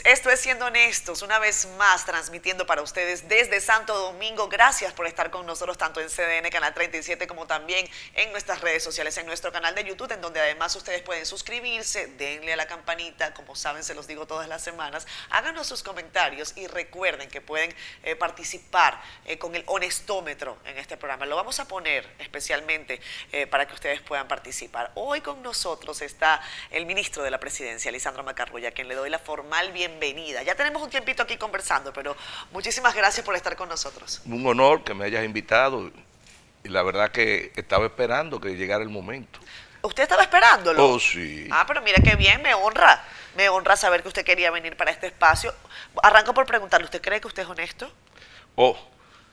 Esto es Siendo Honestos, una vez más transmitiendo para ustedes desde Santo Domingo. Gracias por estar con nosotros tanto en CDN Canal 37 como también en nuestras redes sociales, en nuestro canal de YouTube, en donde además ustedes pueden suscribirse, denle a la campanita, como saben, se los digo todas las semanas. Háganos sus comentarios y recuerden que pueden eh, participar eh, con el honestómetro en este programa. Lo vamos a poner especialmente eh, para que ustedes puedan participar. Hoy con nosotros está el ministro de la Presidencia, Lisandro Macarrulla, a quien le doy la formal bienvenida. Ya tenemos un tiempito aquí conversando, pero muchísimas gracias por estar con nosotros. Un honor que me hayas invitado y la verdad que estaba esperando que llegara el momento. ¿Usted estaba esperándolo? Oh, sí. Ah, pero mira qué bien, me honra. Me honra saber que usted quería venir para este espacio. Arranco por preguntarle, ¿usted cree que usted es honesto? Oh,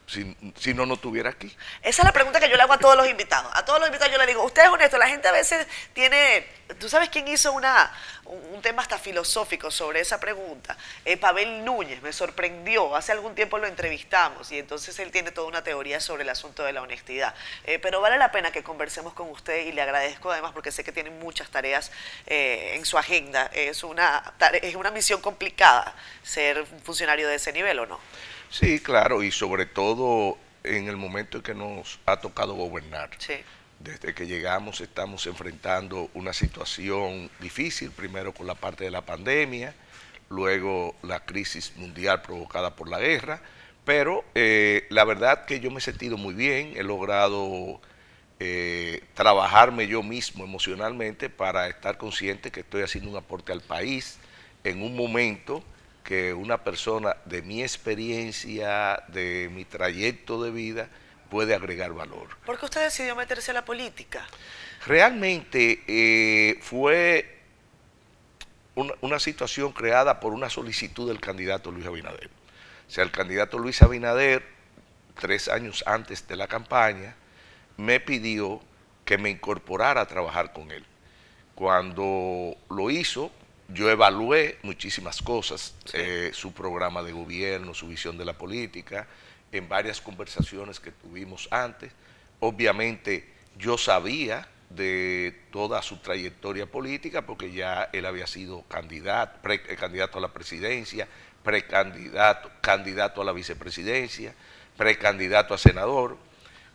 si, no, no estuviera aquí. Esa es la pregunta que yo le hago a todos los invitados. A todos los invitados yo le digo, usted es honesto. La gente a veces tiene, ¿tú sabes quién hizo una, un, tema hasta filosófico sobre esa pregunta? Eh, Pavel Núñez, me sorprendió. Hace algún tiempo lo entrevistamos y entonces él tiene toda una teoría sobre el asunto de la honestidad. Eh, pero vale la pena que conversemos con usted y le agradezco además porque sé que tiene muchas tareas eh, en su agenda. Es una, es una misión complicada ser funcionario de ese nivel, ¿o no? Sí, claro, y sobre todo en el momento en que nos ha tocado gobernar. Desde que llegamos estamos enfrentando una situación difícil, primero con la parte de la pandemia, luego la crisis mundial provocada por la guerra, pero eh, la verdad que yo me he sentido muy bien, he logrado eh, trabajarme yo mismo emocionalmente para estar consciente que estoy haciendo un aporte al país en un momento que una persona de mi experiencia, de mi trayecto de vida, puede agregar valor. ¿Por qué usted decidió meterse a la política? Realmente eh, fue una, una, situación creada por una solicitud del candidato Luis Abinader. O sea, el candidato Luis Abinader, tres años antes de la campaña, me pidió que me incorporara a trabajar con él. Cuando lo hizo, yo evalué muchísimas cosas, eh, su programa de gobierno, su visión de la política, en varias conversaciones que tuvimos antes. Obviamente yo sabía de toda su trayectoria política porque ya él había sido candidato, pre, eh, candidato a la presidencia, precandidato, candidato a la vicepresidencia, precandidato a senador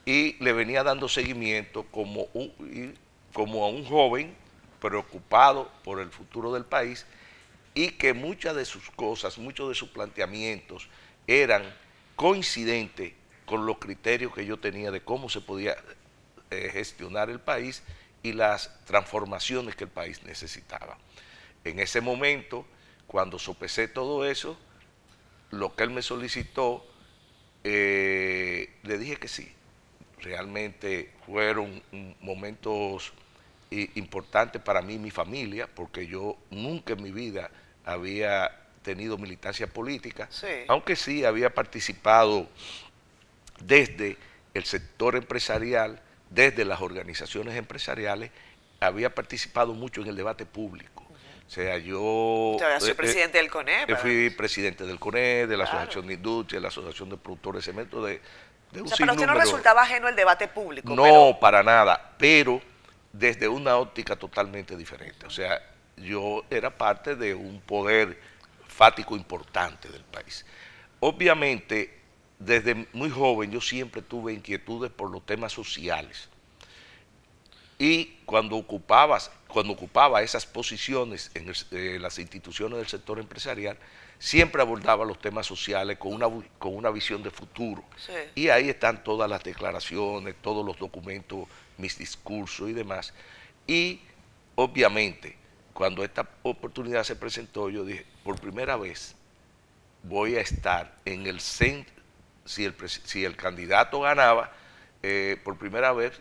y le venía dando seguimiento como, un, como a un joven preocupado por el futuro del país y que muchas de sus cosas, muchos de sus planteamientos eran coincidentes con los criterios que yo tenía de cómo se podía eh, gestionar el país y las transformaciones que el país necesitaba. En ese momento, cuando sopesé todo eso, lo que él me solicitó, eh, le dije que sí. Realmente fueron momentos importante para mí y mi familia, porque yo nunca en mi vida había tenido militancia política, aunque sí había participado desde el sector empresarial, desde las organizaciones empresariales, había participado mucho en el debate público. O sea, yo... Soy eh, presidente del CONE. Fui presidente del CONE, de la Asociación de Industria, de la Asociación de Productores de Cemento, de, de un o sea, para usted no resultaba ajeno el debate público. No, para nada, pero desde una óptica totalmente diferente. O sea, yo era parte de un poder fático importante del país. Obviamente, desde muy joven yo siempre tuve inquietudes por los temas sociales. Y cuando, ocupabas, cuando ocupaba esas posiciones en, eh, las instituciones del sector empresarial, siempre abordaba los temas sociales con una, con una visión de futuro. Y ahí están todas las declaraciones, todos los documentos mis discursos y demás. Y obviamente, cuando esta oportunidad se presentó, yo dije, por primera vez voy a estar en el centro, si el, si el candidato ganaba, eh, por primera vez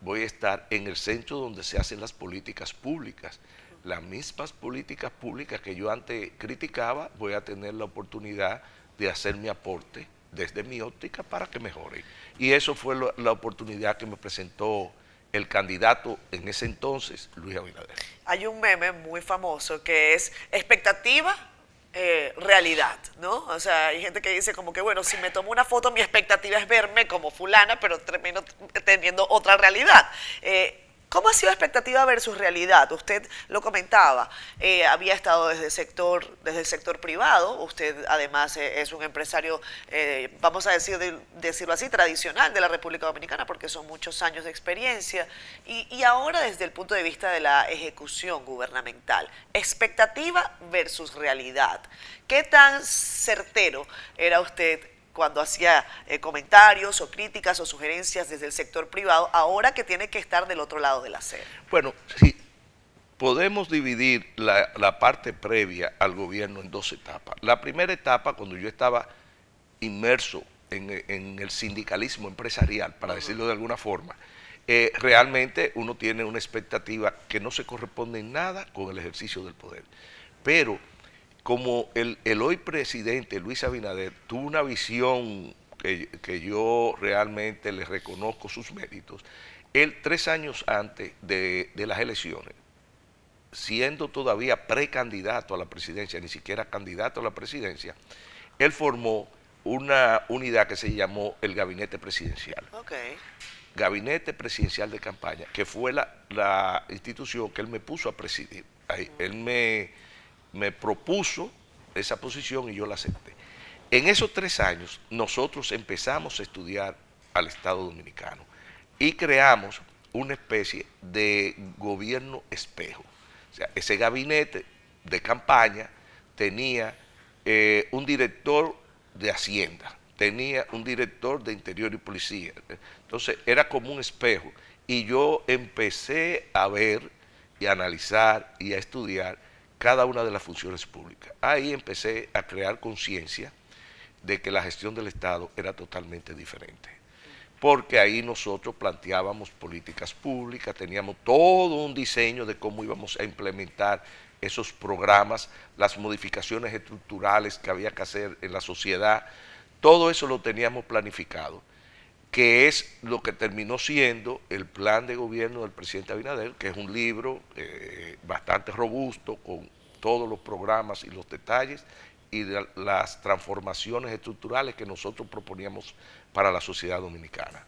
voy a estar en el centro donde se hacen las políticas públicas. Las mismas políticas públicas que yo antes criticaba, voy a tener la oportunidad de hacer mi aporte desde mi óptica para que mejore. Y eso fue la oportunidad que me presentó el candidato en ese entonces, Luis Abinader. Hay un meme muy famoso que es expectativa, eh, realidad, ¿no? O sea, hay gente que dice como que, bueno, si me tomo una foto, mi expectativa es verme como fulana, pero termino teniendo otra realidad. Eh, ¿Cómo ha sido expectativa versus realidad? Usted lo comentaba, eh, había estado desde el, sector, desde el sector privado, usted además eh, es un empresario, eh, vamos a decir, decirlo así, tradicional de la República Dominicana, porque son muchos años de experiencia, y ahora desde el punto de vista de la ejecución gubernamental, expectativa versus realidad. ¿Qué tan certero era usted cuando hacía eh, comentarios o críticas o sugerencias desde el sector privado, ahora que tiene que estar del otro lado de la acera? Bueno, sí, podemos dividir la, parte previa al gobierno en dos etapas. La primera etapa, cuando yo estaba inmerso en, el sindicalismo empresarial, para decirlo de alguna forma, eh, realmente uno tiene una expectativa que no se corresponde en nada con el ejercicio del poder. Pero como el, hoy presidente Luis Abinader tuvo una visión que, yo realmente le reconozco sus méritos, él tres años antes de, las elecciones, siendo todavía precandidato a la presidencia, ni siquiera candidato a la presidencia, él formó una unidad que se llamó el Gabinete Presidencial. Gabinete Presidencial de Campaña, que fue la, institución que él me puso a presidir. Ahí, Él me me propuso esa posición y yo la acepté. En esos tres años nosotros empezamos a estudiar al Estado Dominicano y creamos una especie de gobierno espejo. O sea, ese gabinete de campaña tenía eh, un director de Hacienda, tenía un director de Interior y Policía. Entonces era como un espejo. Y yo empecé a ver y a analizar y a estudiar cada una de las funciones públicas. Ahí empecé a crear conciencia de que la gestión del Estado era totalmente diferente. Porque ahí nosotros planteábamos políticas públicas, teníamos todo un diseño de cómo íbamos a implementar esos programas, las modificaciones estructurales que había que hacer en la sociedad, todo eso lo teníamos planificado, que es lo que terminó siendo el plan de gobierno del presidente Abinader, que es un libro eh, bastante robusto, con todos los programas y los detalles y las transformaciones estructurales que nosotros proponíamos para la sociedad dominicana.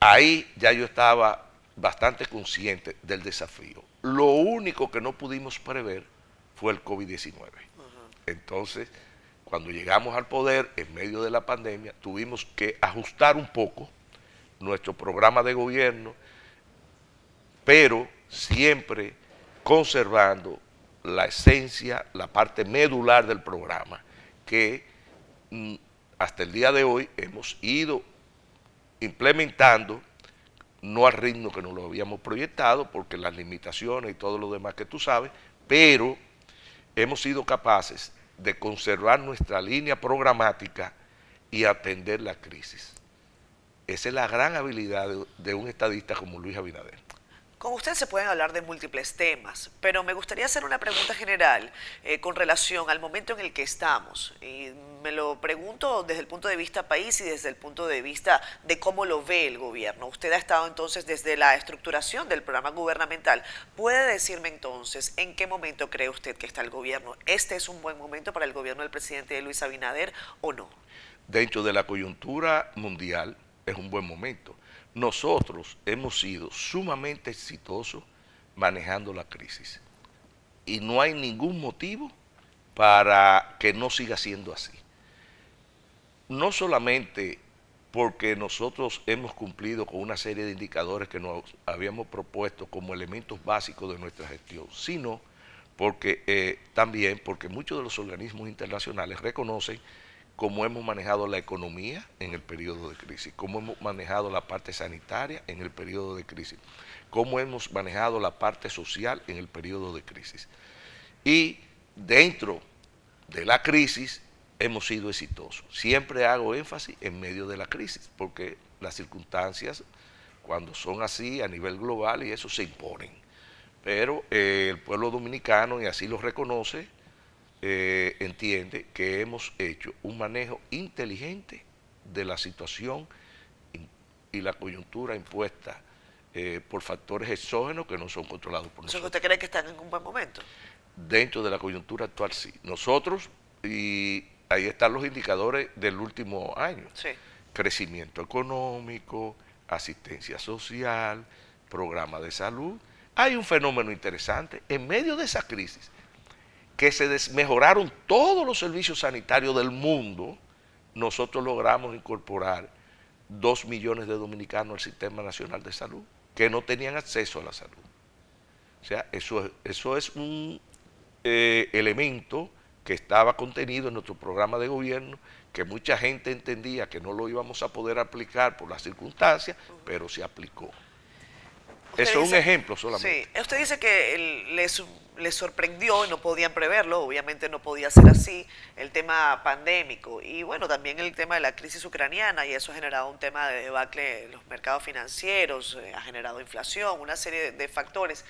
Ahí ya yo estaba bastante consciente del desafío. Lo único que no pudimos prever fue el COVID-19. Entonces, cuando llegamos al poder en medio de la pandemia, tuvimos que ajustar un poco nuestro programa de gobierno, pero siempre conservando la esencia, la parte medular del programa, que mm, hasta el día de hoy hemos ido implementando, no al ritmo que nos lo habíamos proyectado, porque las limitaciones y todo lo demás que tú sabes, pero hemos sido capaces de conservar nuestra línea programática y atender la crisis. Esa es la gran habilidad de, un estadista como Luis Abinader. Con usted se pueden hablar de múltiples temas, pero me gustaría hacer una pregunta general eh, con relación al momento en el que estamos. Y me lo pregunto desde el punto de vista país y desde el punto de vista de cómo lo ve el gobierno. Usted ha estado entonces desde la estructuración del programa gubernamental. ¿Puede decirme entonces en qué momento cree usted que está el gobierno? ¿Este es un buen momento para el gobierno del presidente Luis Abinader o no? Dentro de la coyuntura mundial es un buen momento nosotros hemos sido sumamente exitosos manejando la crisis. Y no hay ningún motivo para que no siga siendo así. No solamente porque nosotros hemos cumplido con una serie de indicadores que nos habíamos propuesto como elementos básicos de nuestra gestión, sino porque eh, también porque muchos de los organismos internacionales reconocen cómo hemos manejado la economía en el periodo de crisis, cómo hemos manejado la parte sanitaria en el periodo de crisis, cómo hemos manejado la parte social en el periodo de crisis. Y dentro de la crisis hemos sido exitosos. Siempre hago énfasis en medio de la crisis, porque las circunstancias, cuando son así a nivel global, y eso se imponen. Pero eh, el pueblo dominicano, y así lo reconoce, eh, entiende que hemos hecho un manejo inteligente de la situación y la coyuntura impuesta eh, por factores exógenos que no son controlados por nosotros. ¿Usted cree que están en un buen momento? Dentro de la coyuntura actual, sí. Nosotros, y ahí están los indicadores del último año. Crecimiento económico, asistencia social, programa de salud. Hay un fenómeno interesante. En medio de esa crisis, que se desmejoraron todos los servicios sanitarios del mundo, nosotros logramos incorporar dos millones de dominicanos al Sistema Nacional de Salud, que no tenían acceso a la salud. O sea, eso, eso es un eh, elemento que estaba contenido en nuestro programa de gobierno, que mucha gente entendía que no lo íbamos a poder aplicar por las circunstancias, pero se aplicó. Eso es un ejemplo solamente. Sí, usted dice que les, les, sorprendió y no podían preverlo, obviamente no podía ser así, el tema pandémico y bueno, también el tema de la crisis ucraniana y eso ha generado un tema de debacle en los mercados financieros, eh, ha generado inflación, una serie de factores.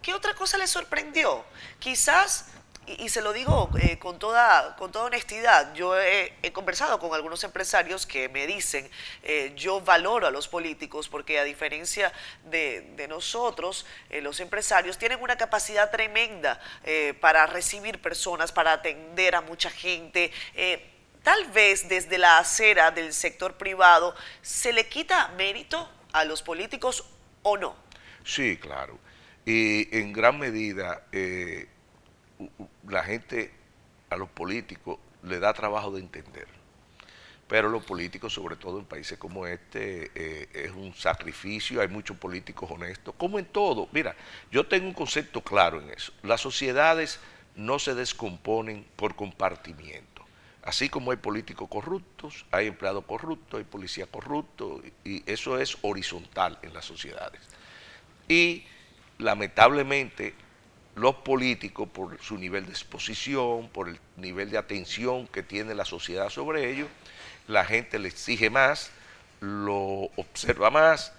¿Qué otra cosa les sorprendió? Quizás y, se lo digo eh, con, toda, con toda honestidad, yo he, conversado con algunos empresarios que me dicen, eh, yo valoro a los políticos porque a diferencia de, nosotros, eh, los empresarios tienen una capacidad tremenda para recibir personas, para atender a mucha gente. tal vez desde la acera del sector privado se le quita mérito a los políticos o no. Sí, claro. Y en gran medida la gente a los políticos le da trabajo de entender. Pero los políticos, sobre todo en países como este, eh, es un sacrificio, hay muchos políticos honestos, como en todo. Mira, yo tengo un concepto claro en eso. Las sociedades no se descomponen por compartimiento. Así como hay políticos corruptos, hay empleados corruptos, hay policía corruptos, y eso es horizontal en las sociedades. Y lamentablemente los políticos por su nivel de exposición, por el nivel de atención que tiene la sociedad sobre ellos, la gente le exige más, lo observa más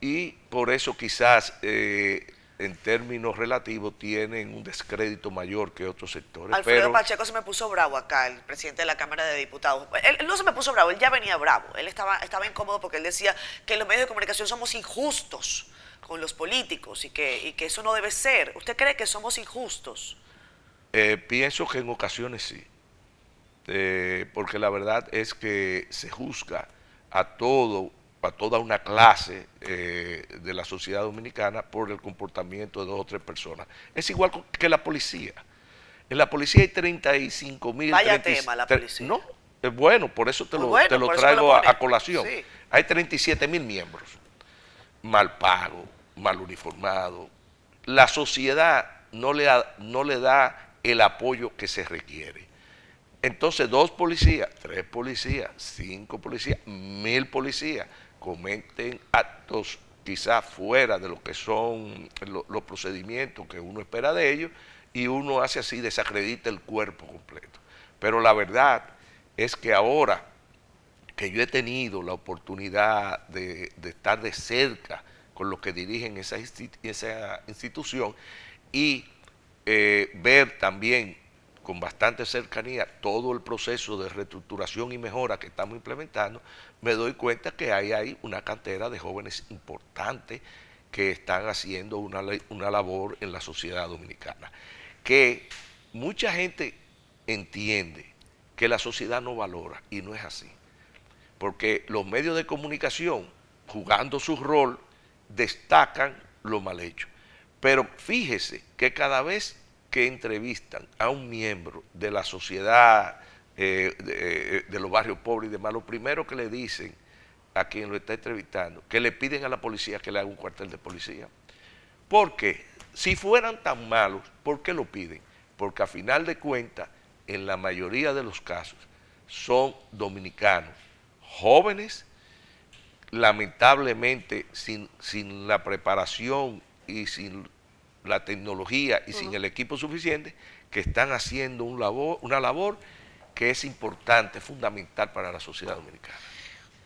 y por eso quizás eh, en términos relativos tienen un descrédito mayor que otros sectores. Alfredo Pacheco se me puso bravo acá, el presidente de la Cámara de Diputados. Él, no se me puso bravo, él ya venía bravo. Él estaba, estaba incómodo porque él decía que los medios de comunicación somos injustos con los políticos y que, que eso no debe ser. ¿Usted cree que somos injustos? Eh, pienso que en ocasiones sí, eh, porque la verdad es que se juzga a todo, a toda una clase eh, de la sociedad dominicana por el comportamiento de dos o tres personas. Es igual que la policía. En la policía hay 35 mil... Vaya tema la policía. No, es bueno, por eso te lo, te lo traigo a, colación. Hay 37 mil miembros, mal pago, mal uniformado. La sociedad no le, no le da el apoyo que se requiere. Entonces, dos policías, tres policías, cinco policías, mil policías cometen actos quizás fuera de lo que son los procedimientos que uno espera de ellos y uno hace así, desacredita el cuerpo completo. Pero la verdad es que ahora que yo he tenido la oportunidad de, de estar de cerca con los que dirigen esa, institución y eh, ver también con bastante cercanía todo el proceso de reestructuración y mejora que estamos implementando, me doy cuenta que hay ahí una cantera de jóvenes importantes que están haciendo una, una labor en la sociedad dominicana. Que mucha gente entiende que la sociedad no valora y no es así. Porque los medios de comunicación, jugando su rol, destacan lo mal hecho. Pero fíjese que cada vez que entrevistan a un miembro de la sociedad eh, eh, de, los barrios pobres y demás, lo primero que le dicen a quien lo está entrevistando, que le piden a la policía que le haga un cuartel de policía. Porque si fueran tan malos, ¿por qué lo piden? Porque a final de cuentas, en la mayoría de los casos, son dominicanos, jóvenes lamentablemente sin, sin la preparación y sin la tecnología y sin el equipo suficiente, que están haciendo un labor, una labor que es importante, fundamental para la sociedad dominicana.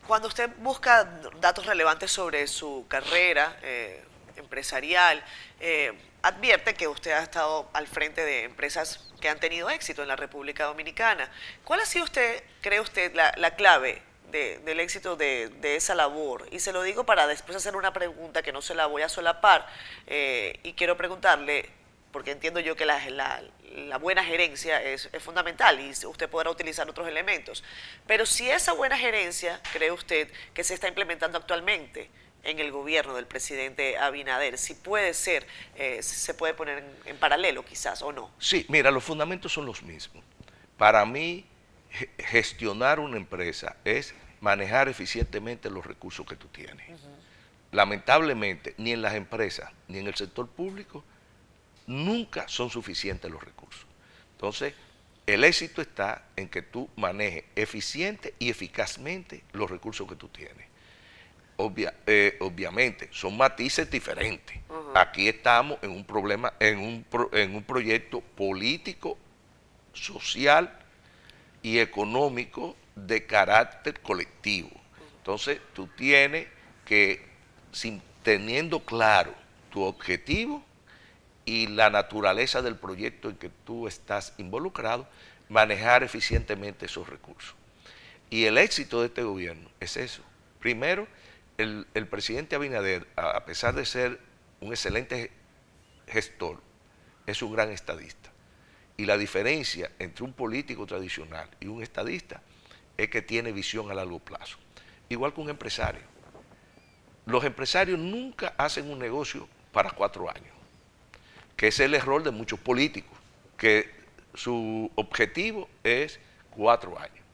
Cuando usted busca datos relevantes sobre su carrera eh, empresarial, eh, advierte que usted ha estado al frente de empresas que han tenido éxito en la República Dominicana. ¿Cuál ha sido usted, cree usted, la, la clave del éxito de, esa labor. Y se lo digo para después hacer una pregunta que no se la voy a solapar. Eh, y quiero preguntarle, porque entiendo yo que la, buena gerencia es, fundamental y usted podrá utilizar otros elementos. Pero si esa buena gerencia, cree usted, que se está implementando actualmente, en el gobierno del presidente Abinader, si puede ser, eh, se puede poner en, paralelo quizás o no. Sí, mira, los fundamentos son los mismos. Para mí, gestionar una empresa es manejar eficientemente los recursos que tú tienes. Lamentablemente, ni en las empresas ni en el sector público, nunca son suficientes los recursos. Entonces, el éxito está en que tú manejes eficiente y eficazmente los recursos que tú tienes. Eh, obviamente, son matices diferentes. Aquí estamos en un problema, en un, en un proyecto político, social y económico de carácter colectivo. Entonces, tú tienes que, sin, teniendo claro tu objetivo y la naturaleza del proyecto en que tú estás involucrado, manejar eficientemente esos recursos. Y el éxito de este gobierno es eso. Primero, el, presidente Abinader, a pesar de ser un excelente gestor, es un gran estadista. Y la diferencia entre un político tradicional y un estadista es que tiene visión a largo plazo. Igual que un empresario. Los empresarios nunca hacen un negocio para cuatro años, que es el error de muchos políticos, que su objetivo es cuatro años.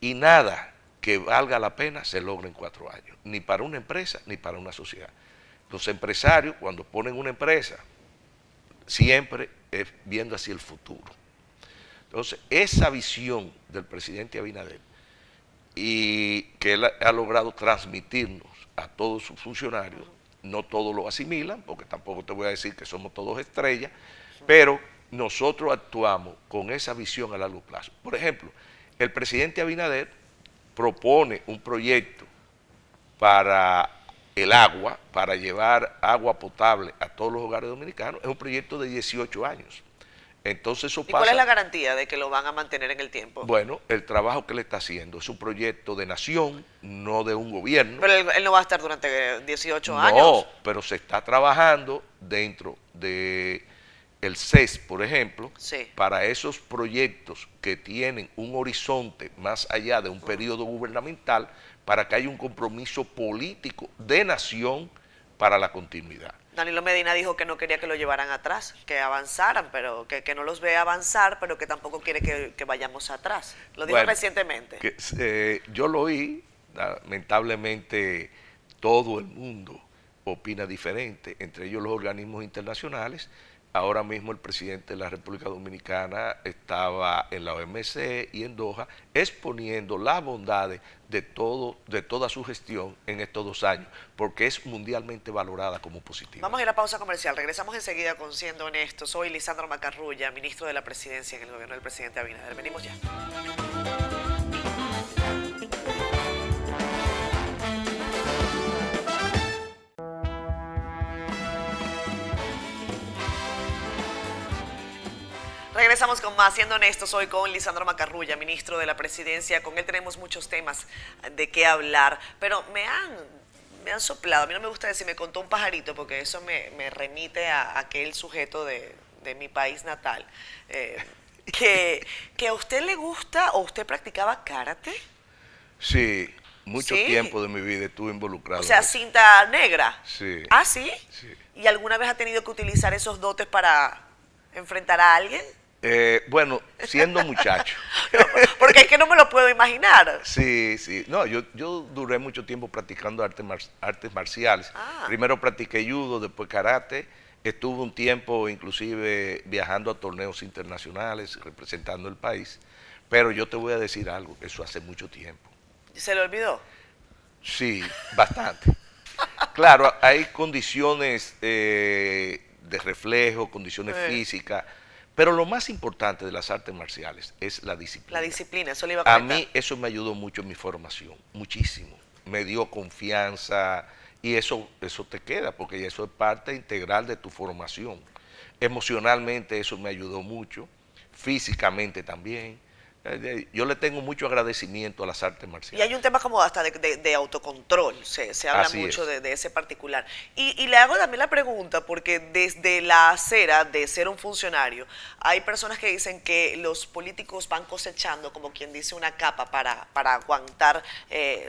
Y nada que valga la pena se logra en cuatro años, ni para una empresa ni para una sociedad. Los empresarios, cuando ponen una empresa, siempre es viendo hacia el futuro. Entonces, esa visión del presidente Abinader y que él ha logrado transmitirnos a todos sus funcionarios, no todos lo asimilan, porque tampoco te voy a decir que somos todos estrellas, pero nosotros actuamos con esa visión a largo plazo. Por ejemplo, el presidente Abinader propone un proyecto para el agua, para llevar agua potable a todos los hogares dominicanos, es un proyecto de 18 años. Entonces eso ¿Y cuál es la garantía de que lo van a mantener en el tiempo? Bueno, el trabajo que le está haciendo es un proyecto de nación, no de un gobierno. Pero él, no va a estar durante 18 no, años. No, pero se está trabajando dentro de el CES, por ejemplo, para esos proyectos que tienen un horizonte más allá de un periodo gubernamental, para que haya un compromiso político de nación para la continuidad. Danilo Medina dijo que no quería que lo llevaran atrás, que avanzaran, pero que, no los ve avanzar, pero que tampoco quiere que, vayamos atrás. Lo dijo recientemente. Eh, yo lo oí, lamentablemente todo el mundo opina diferente, entre ellos los organismos internacionales, Ahora mismo el presidente de la República Dominicana estaba en la OMC y en Doha exponiendo las bondades de, todo, de toda su gestión en estos dos años, porque es mundialmente valorada como positiva. Vamos a ir a pausa comercial. Regresamos enseguida con Siendo Honesto. Soy Lisandro Macarrulla, ministro de la Presidencia en el gobierno del presidente Abinader. Venimos ya. Regresamos con más, siendo honestos, hoy con Lisandro Macarrulla, ministro de la Presidencia. Con él tenemos muchos temas de qué hablar, pero me han, me han soplado. A mí no me gusta decir, me contó un pajarito, porque eso me, remite a, aquel sujeto de, mi país natal. Eh, que, que a usted le gusta o usted practicaba karate. Sí, mucho tiempo de mi vida estuve involucrado. O sea, cinta negra. Sí. ¿Ah, sí? sí? ¿Y alguna vez ha tenido que utilizar esos dotes para enfrentar a alguien? Eh, bueno, siendo muchacho. porque es que no me lo puedo imaginar. Sí, sí. No, yo, yo duré mucho tiempo practicando artes, artes marciales. Ah. Primero practiqué judo, después karate. Estuve un tiempo inclusive viajando a torneos internacionales, representando el país. Pero yo te voy a decir algo, eso hace mucho tiempo. ¿Se le olvidó? Sí, bastante. claro, hay condiciones eh, de reflejo, condiciones físicas pero lo más importante de las artes marciales es la disciplina. La disciplina, eso le iba a comentar. A mí eso me ayudó mucho en mi formación, muchísimo. Me dio confianza y eso, eso te queda, porque eso es parte integral de tu formación. Emocionalmente eso me ayudó mucho, físicamente también. Eh, yo le tengo mucho agradecimiento a las artes marciales. Y hay un tema como hasta de, autocontrol, se, habla mucho de, ese particular. Y, le hago también la pregunta, porque desde la acera de ser un funcionario, hay personas que dicen que los políticos van cosechando, como quien dice, una capa para, para aguantar. Eh,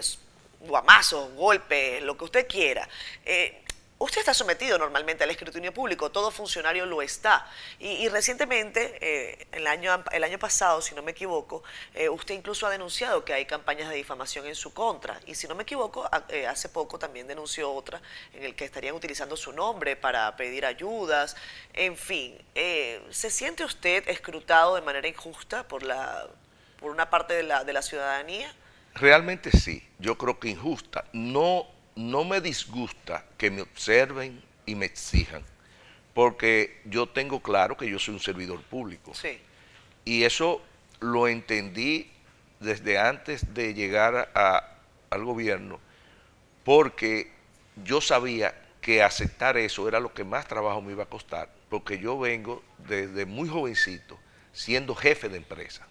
guamazos, golpes, lo que usted quiera. Eh, Usted está sometido normalmente al escrutinio público, todo funcionario lo está. Y, recientemente, eh, el, año, el año pasado, si no me equivoco, eh, usted incluso ha denunciado que hay campañas de difamación en su contra. Y si no me equivoco, eh, hace poco también denunció otra en el que estarían utilizando su nombre para pedir ayudas. En fin, ¿se siente usted escrutado de manera injusta por, la, por una parte de la, de la ciudadanía? Realmente sí, yo creo que injusta. No no me disgusta que me observen y me exijan, porque yo tengo claro que yo soy un servidor público. Sí. Y eso lo entendí desde antes de llegar al gobierno, porque yo sabía que aceptar eso era lo que más trabajo me iba a costar, porque yo vengo desde muy jovencito siendo jefe de empresa.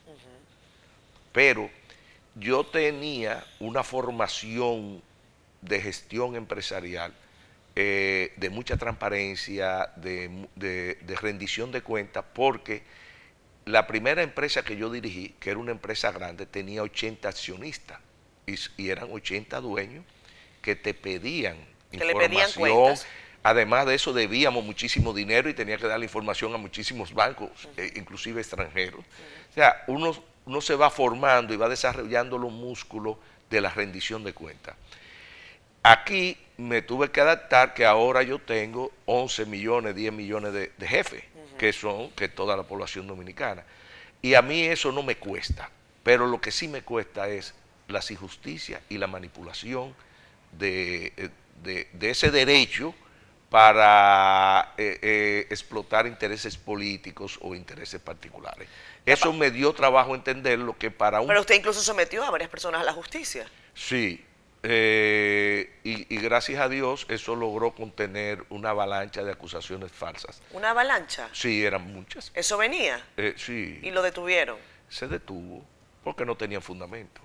Pero yo tenía una formación de gestión empresarial, eh, de mucha transparencia, de, rendición de cuentas, porque la primera empresa que yo dirigí, que era una empresa grande, tenía 80 accionistas y, eran 80 dueños que te pedían información. Además de eso, debíamos muchísimo dinero y tenía que dar la información a muchísimos bancos, eh, inclusive extranjeros. O sea, uno, uno se va formando y va desarrollando los músculos de la rendición de cuentas. Aquí me tuve que adaptar que ahora yo tengo 11 millones, 10 millones de, jefes, que son que toda la población dominicana. Y a mí eso no me cuesta, pero lo que sí me cuesta es las injusticias y la manipulación de, eh, ese derecho para eh, eh, explotar intereses políticos o intereses particulares. Eso me dio trabajo entender lo que para un... Pero usted incluso sometió a varias personas a la justicia. Sí, eh, y, gracias a Dios eso logró contener una avalancha de acusaciones falsas. ¿Una avalancha? Sí, eran muchas. ¿Eso venía? Eh, sí. ¿Y lo detuvieron? Se detuvo porque no tenían fundamento.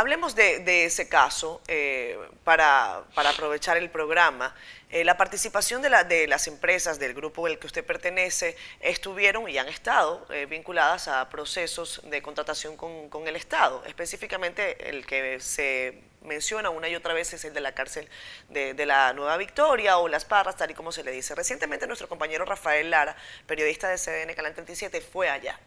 Hablemos de, ese caso eh, para, aprovechar el programa. la participación de, las empresas del grupo al que usted pertenece estuvieron y han estado vinculadas a procesos de contratación con, con, el Estado, específicamente el que se menciona una y otra vez es el de la cárcel de, la Nueva Victoria o Las Parras, tal y como se le dice. Recientemente nuestro compañero Rafael Lara, periodista de CDN Canal 37, fue allá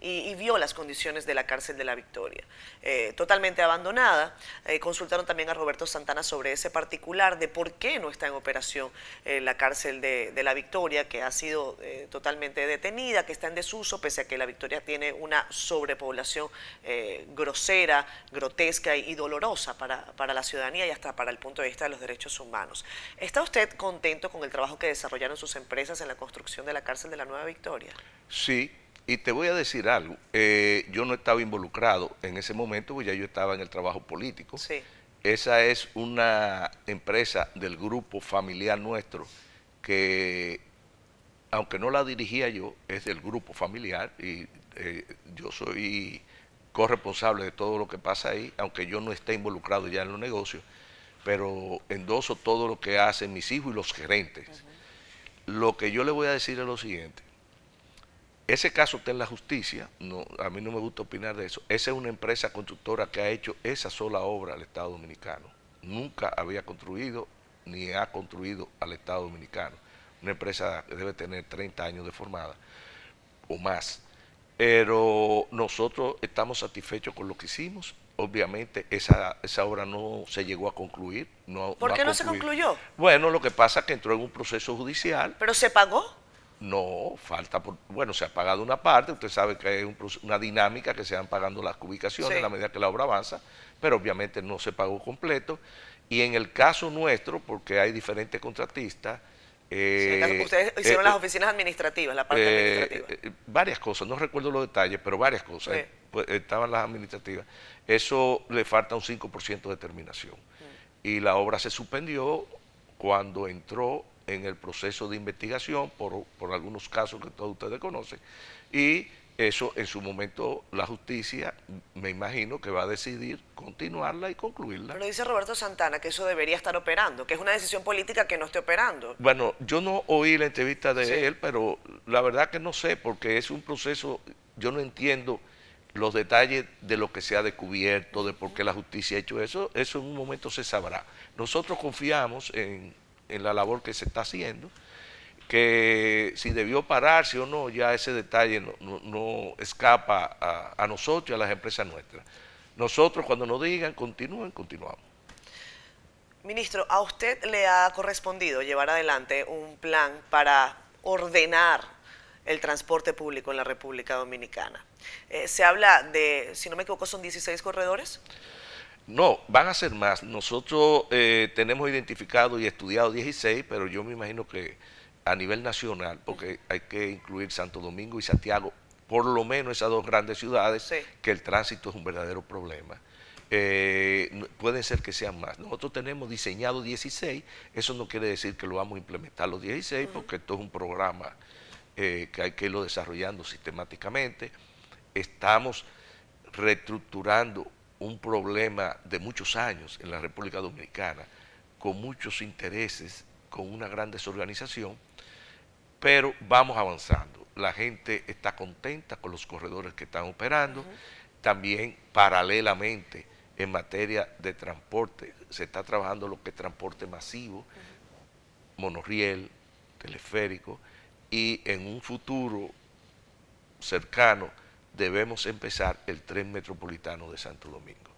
y, vio las condiciones de la cárcel de la Victoria. Eh, totalmente abandonada. Eh, consultaron también a Roberto Santana sobre ese particular de por qué no está en operación eh, la cárcel de, la Victoria, que ha sido totalmente detenida, que está en desuso, pese a que la Victoria tiene una sobrepoblación grosera, grotesca y, dolorosa para, para la ciudadanía y hasta para el punto de vista de los derechos humanos. ¿Está usted contento con el trabajo que desarrollaron sus empresas en la construcción de la cárcel de la Nueva Victoria? Sí, y te voy a decir algo, eh, yo no estaba involucrado en ese momento, porque ya yo estaba en el trabajo político. Sí. Esa es una empresa del grupo familiar nuestro que, aunque no la dirigía yo, es del grupo familiar y eh, yo soy corresponsable de todo lo que pasa ahí, aunque yo no esté involucrado ya en los negocios, pero endoso todo lo que hacen mis hijos y los gerentes. Lo que yo le voy a decir es lo siguiente ese caso está en la justicia, no, a mí no me gusta opinar de eso. Esa es una empresa constructora que ha hecho esa sola obra al Estado Dominicano. Nunca había construido ni ha construido al Estado Dominicano. Una empresa que debe tener 30 años de formada o más. Pero nosotros estamos satisfechos con lo que hicimos. Obviamente esa, esa obra no se llegó a concluir. No, ¿Por qué no se concluyó? Bueno, lo que pasa es que entró en un proceso judicial. ¿Pero se pagó? No, falta, por, bueno, se ha pagado una parte, usted sabe que hay una dinámica que se van pagando las ubicaciones a la medida que la obra avanza, pero obviamente no se pagó completo. Y en el caso nuestro, porque hay diferentes contratistas, eh, ustedes hicieron eh, las oficinas administrativas, la parte eh, administrativa. varias cosas, no recuerdo los detalles, pero varias cosas. Pues, estaban las administrativas. Eso le falta un 5% de terminación. Mm. Y la obra se suspendió cuando entró en el proceso de investigación por, algunos casos que todos ustedes conocen y eso en su momento la justicia me imagino que va a decidir continuarla y concluirla. Pero dice Roberto Santana que eso debería estar operando, que es una decisión política que no esté operando. Bueno, yo no oí la entrevista de él, pero la verdad que no sé, porque es un proceso, yo no entiendo los detalles de lo que se ha descubierto, de por qué la justicia ha hecho eso, eso en un momento se sabrá. Nosotros confiamos en, la labor que se está haciendo, que si debió pararse o no, ya ese detalle no, escapa a, a nosotros y a las empresas nuestras. Nosotros cuando nos digan continúen, continuamos. Ministro, ¿a usted le ha correspondido llevar adelante un plan para ordenar el transporte público en la República Dominicana? Eh, se habla de, si no me equivoco, son 16 corredores. No, van a ser más. Nosotros eh, tenemos identificado y estudiado 16, pero yo me imagino que a nivel nacional, porque hay que incluir Santo Domingo y Santiago, por lo menos esas dos grandes ciudades, que el tránsito es un verdadero problema. Eh, pueden ser que sean más. Nosotros tenemos diseñado 16, eso no quiere decir que lo vamos a implementar los 16, porque esto es un programa que hay que irlo desarrollando sistemáticamente estamos reestructurando un problema de muchos años en la República Dominicana, con muchos intereses, con una gran desorganización, pero vamos avanzando. La gente está contenta con los corredores que están operando. También paralelamente en materia de transporte se está trabajando lo que es transporte masivo, monorriel, teleférico, y en un futuro cercano debemos empezar el tren metropolitano de Santo Domingo.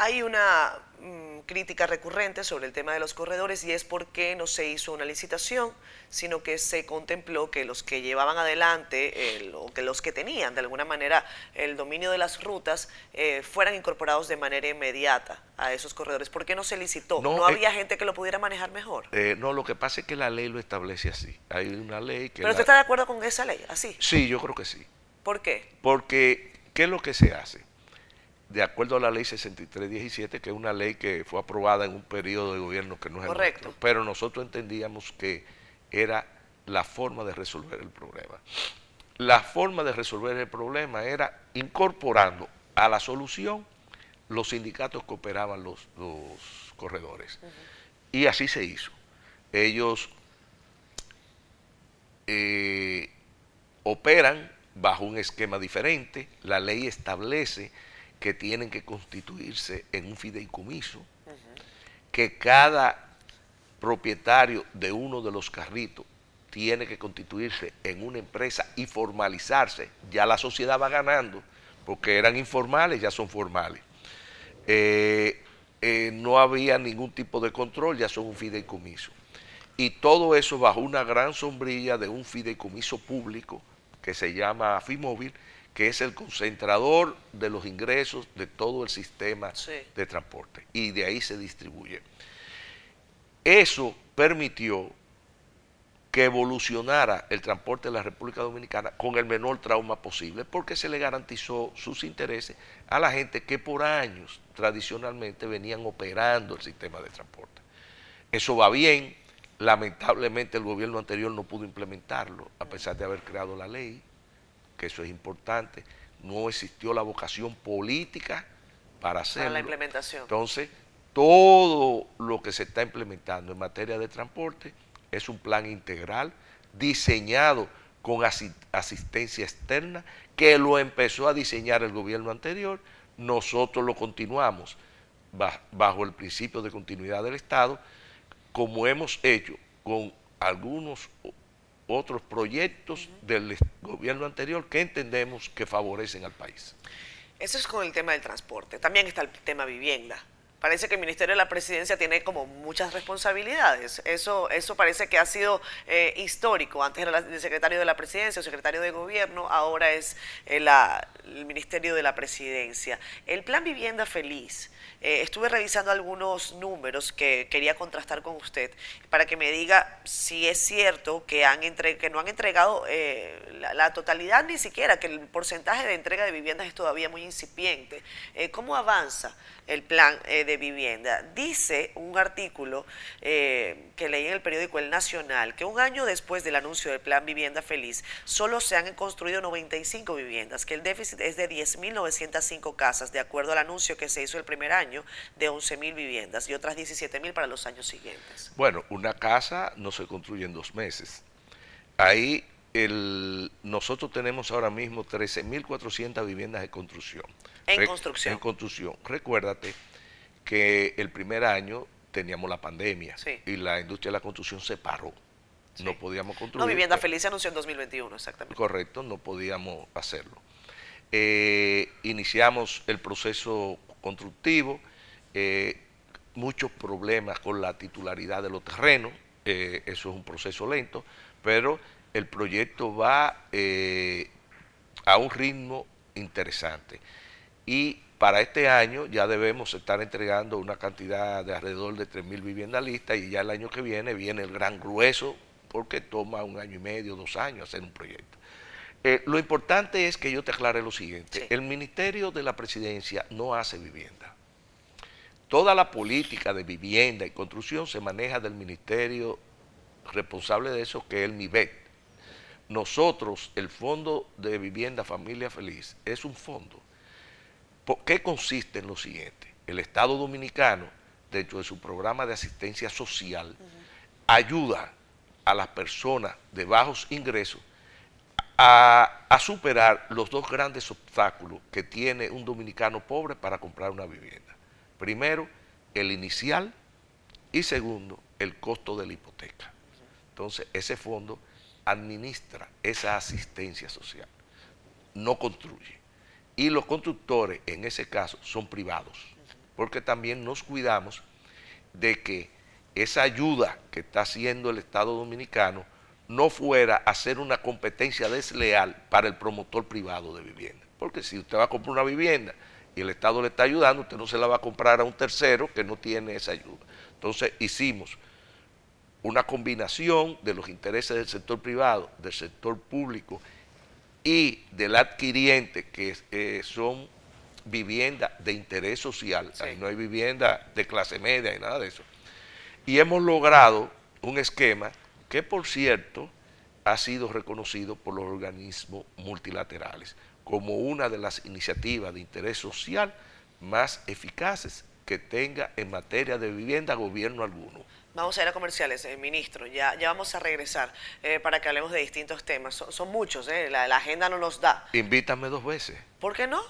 Hay una mm, crítica recurrente sobre el tema de los corredores y es porque no se hizo una licitación, sino que se contempló que los que llevaban adelante o que los que tenían de alguna manera el dominio de las rutas eh, fueran incorporados de manera inmediata a esos corredores. ¿Por qué no se licitó? ¿No, eh, había gente que lo pudiera manejar mejor? Eh, no, lo que pasa es que la ley lo establece así. Hay una ley que... ¿Pero usted está de acuerdo con esa ley? ¿Así? Sí, yo creo que sí. ¿Por qué? Porque, ¿qué es lo que se hace? De acuerdo a la ley 6317, que es una ley que fue aprobada en un periodo de gobierno que no es Correcto. el nuestro, pero nosotros entendíamos que era la forma de resolver el problema. La forma de resolver el problema era incorporando a la solución los sindicatos que operaban los, corredores. Y así se hizo. Ellos eh, operan bajo un esquema diferente. La ley establece que tienen que constituirse en un fideicomiso, que cada propietario de uno de los carritos tiene que constituirse en una empresa y formalizarse. Ya la sociedad va ganando, porque eran informales, ya son formales. Eh, eh, no había ningún tipo de control, ya son un fideicomiso. Y todo eso bajo una gran sombrilla de un fideicomiso público que se llama FIMóvil, que es el concentrador de los ingresos de todo el sistema de transporte. Y de ahí se distribuye. Eso permitió que evolucionara el transporte de la República Dominicana con el menor trauma posible, porque se le garantizó sus intereses a la gente que por años tradicionalmente venían operando el sistema de transporte. Eso va bien, Lamentablemente el gobierno anterior no pudo implementarlo, a pesar de haber creado la ley, que eso es importante. No existió la vocación política para hacerlo. Para la implementación. Entonces, todo lo que se está implementando en materia de transporte es un plan integral diseñado con asistencia externa, que lo empezó a diseñar el gobierno anterior, nosotros lo continuamos bajo el principio de continuidad del Estado, como hemos hecho con algunos otros proyectos del gobierno anterior que entendemos que favorecen al país. Eso es con el tema del transporte. También está el tema vivienda. Parece que el Ministerio de la Presidencia tiene como muchas responsabilidades. Eso, eso parece que ha sido eh, histórico. Antes era el secretario de la Presidencia o secretario de Gobierno, ahora es eh, el Ministerio de la Presidencia. El Plan Vivienda Feliz eh, estuve revisando algunos números que quería contrastar con usted para que me diga si es cierto que, han que no han entregado la, totalidad ni siquiera, que el porcentaje de entrega de viviendas es todavía muy incipiente. ¿Cómo avanza el plan vivienda? Dice un artículo que leí en el periódico El Nacional que un año después del anuncio del plan Vivienda Feliz, solo se han construido 95 viviendas, que el déficit es de 10.905 casas, de acuerdo al anuncio que se hizo el primer año de 11.000 viviendas y otras 17.000 para los años siguientes. Bueno, una casa no se construye en dos meses. Ahí el, nosotros tenemos ahora mismo 13.400 viviendas de construcción. En construcción. En construcción. Recuérdate que el primer año teníamos la pandemia y la industria de la construcción se paró. No podíamos construir. No, Vivienda Feliz se anunció en 2021, exactamente. Correcto, no podíamos hacerlo. Eh, iniciamos el proceso constructivo, eh, muchos problemas con la titularidad de los terrenos, eh, eso es un proceso lento, pero el proyecto va a un ritmo interesante. Y para este año ya debemos estar entregando una cantidad de alrededor de 3.000 viviendas listas y ya el año que viene viene el gran grueso porque toma un año y medio, dos años hacer un proyecto. Eh, lo importante es que yo te aclare lo siguiente. El Ministerio de la Presidencia no hace vivienda. Toda la política de vivienda y construcción se maneja del ministerio responsable de eso, que es el MIBET. Nosotros, el Fondo de Vivienda Familia Feliz, es un fondo. ¿Por qué consiste en lo siguiente? El Estado Dominicano, dentro de su programa de asistencia social, ayuda a las personas de bajos ingresos a, superar los dos grandes obstáculos que tiene un dominicano pobre para comprar una vivienda. Primero, el inicial y segundo, el costo de la hipoteca. Entonces, ese fondo administra esa asistencia social, no construye. Y los constructores, en ese caso, son privados, porque también nos cuidamos de que esa ayuda que está haciendo el Estado Dominicano no fuera a ser una competencia desleal para el promotor privado de vivienda. Porque si usted va a comprar una vivienda y el Estado le está ayudando, usted no se la va a comprar a un tercero que no tiene esa ayuda. Entonces hicimos una combinación de los intereses del sector privado, del sector público y del adquiriente, que eh, son viviendas de interés social, ahí no hay vivienda de clase media y nada de eso. Y hemos logrado un esquema que, por cierto, ha sido reconocido por los organismos multilaterales como una de las iniciativas de interés social más eficaces que tenga en materia de vivienda gobierno alguno. Vamos a ir a comerciales, eh, ministro. Ya, ya vamos a regresar eh, para que hablemos de distintos temas. Son, muchos, eh, la, la, agenda no nos da. Invítame dos veces. ¿Por qué no?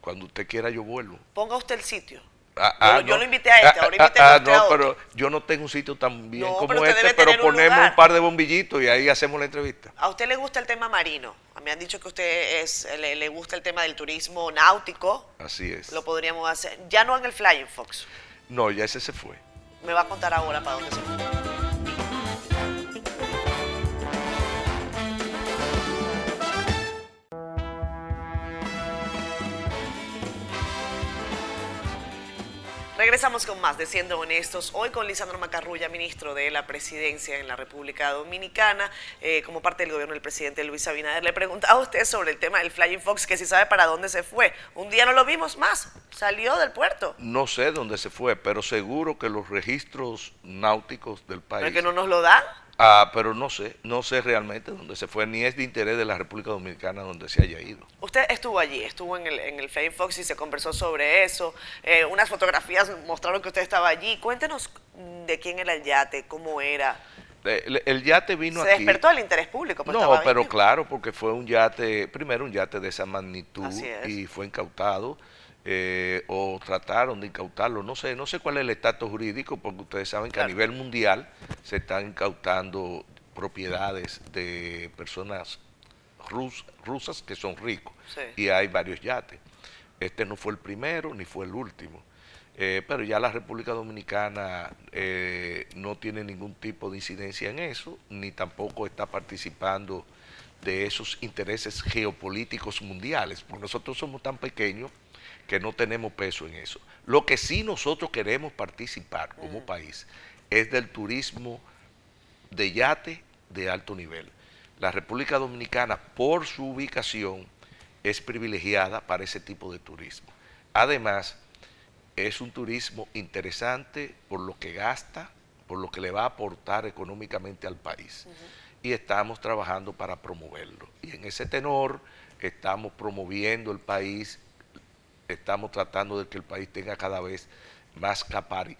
Cuando usted quiera yo vuelvo. Ponga usted el sitio. Ah, ah, yo, lo invité a este, ahora invité a, no, pero yo no tengo un sitio tan bien como este, pero ponemos un, par de bombillitos y ahí hacemos la entrevista. ¿A usted le gusta el tema marino? Me han dicho que a usted es, le, gusta el tema del turismo náutico. Así es. Lo podríamos hacer. Ya no en el Flying Fox. No, ya ese se fue. Me va a contar ahora para dónde se fue. Regresamos con más de Siendo Honestos, hoy con Lisandro Macarrulla, ministro de la Presidencia en la República Dominicana, eh, como parte del gobierno del presidente Luis Abinader. Le preguntaba a usted sobre el tema del Flying Fox, que si sabe para dónde se fue. Un día no lo vimos más, salió del puerto. No sé dónde se fue, pero seguro que los registros náuticos del país... ¿Es que no nos lo dan? Ah, pero no sé, no sé realmente dónde se fue, ni es de interés de la República Dominicana donde se haya ido. Usted estuvo allí, estuvo en el, en el Fox y se conversó sobre eso. Eh, unas fotografías mostraron que usted estaba allí. Cuéntenos de quién era el yate, cómo era. El, yate vino se despertó el interés público. Pues no, pero claro, porque fue un yate, primero un yate de esa magnitud y fue incautado. Eh, o trataron de incautarlo, no sé, no sé cuál es el estatus jurídico, porque ustedes saben que a nivel mundial se están incautando propiedades de personas rusas que son ricos y hay varios yates. Este no fue el primero ni fue el último. Eh, pero ya la República Dominicana eh, no tiene ningún tipo de incidencia en eso, ni tampoco está participando de esos intereses geopolíticos mundiales, porque nosotros somos tan pequeños que no tenemos peso en eso. Lo que sí nosotros queremos participar como país es del turismo de yate de alto nivel. La República Dominicana, por su ubicación, es privilegiada para ese tipo de turismo. Además, es un turismo interesante por lo que gasta, por lo que le va a aportar económicamente al país. Y estamos trabajando para promoverlo. Y en ese tenor estamos promoviendo el país estamos tratando de que el país tenga cada vez más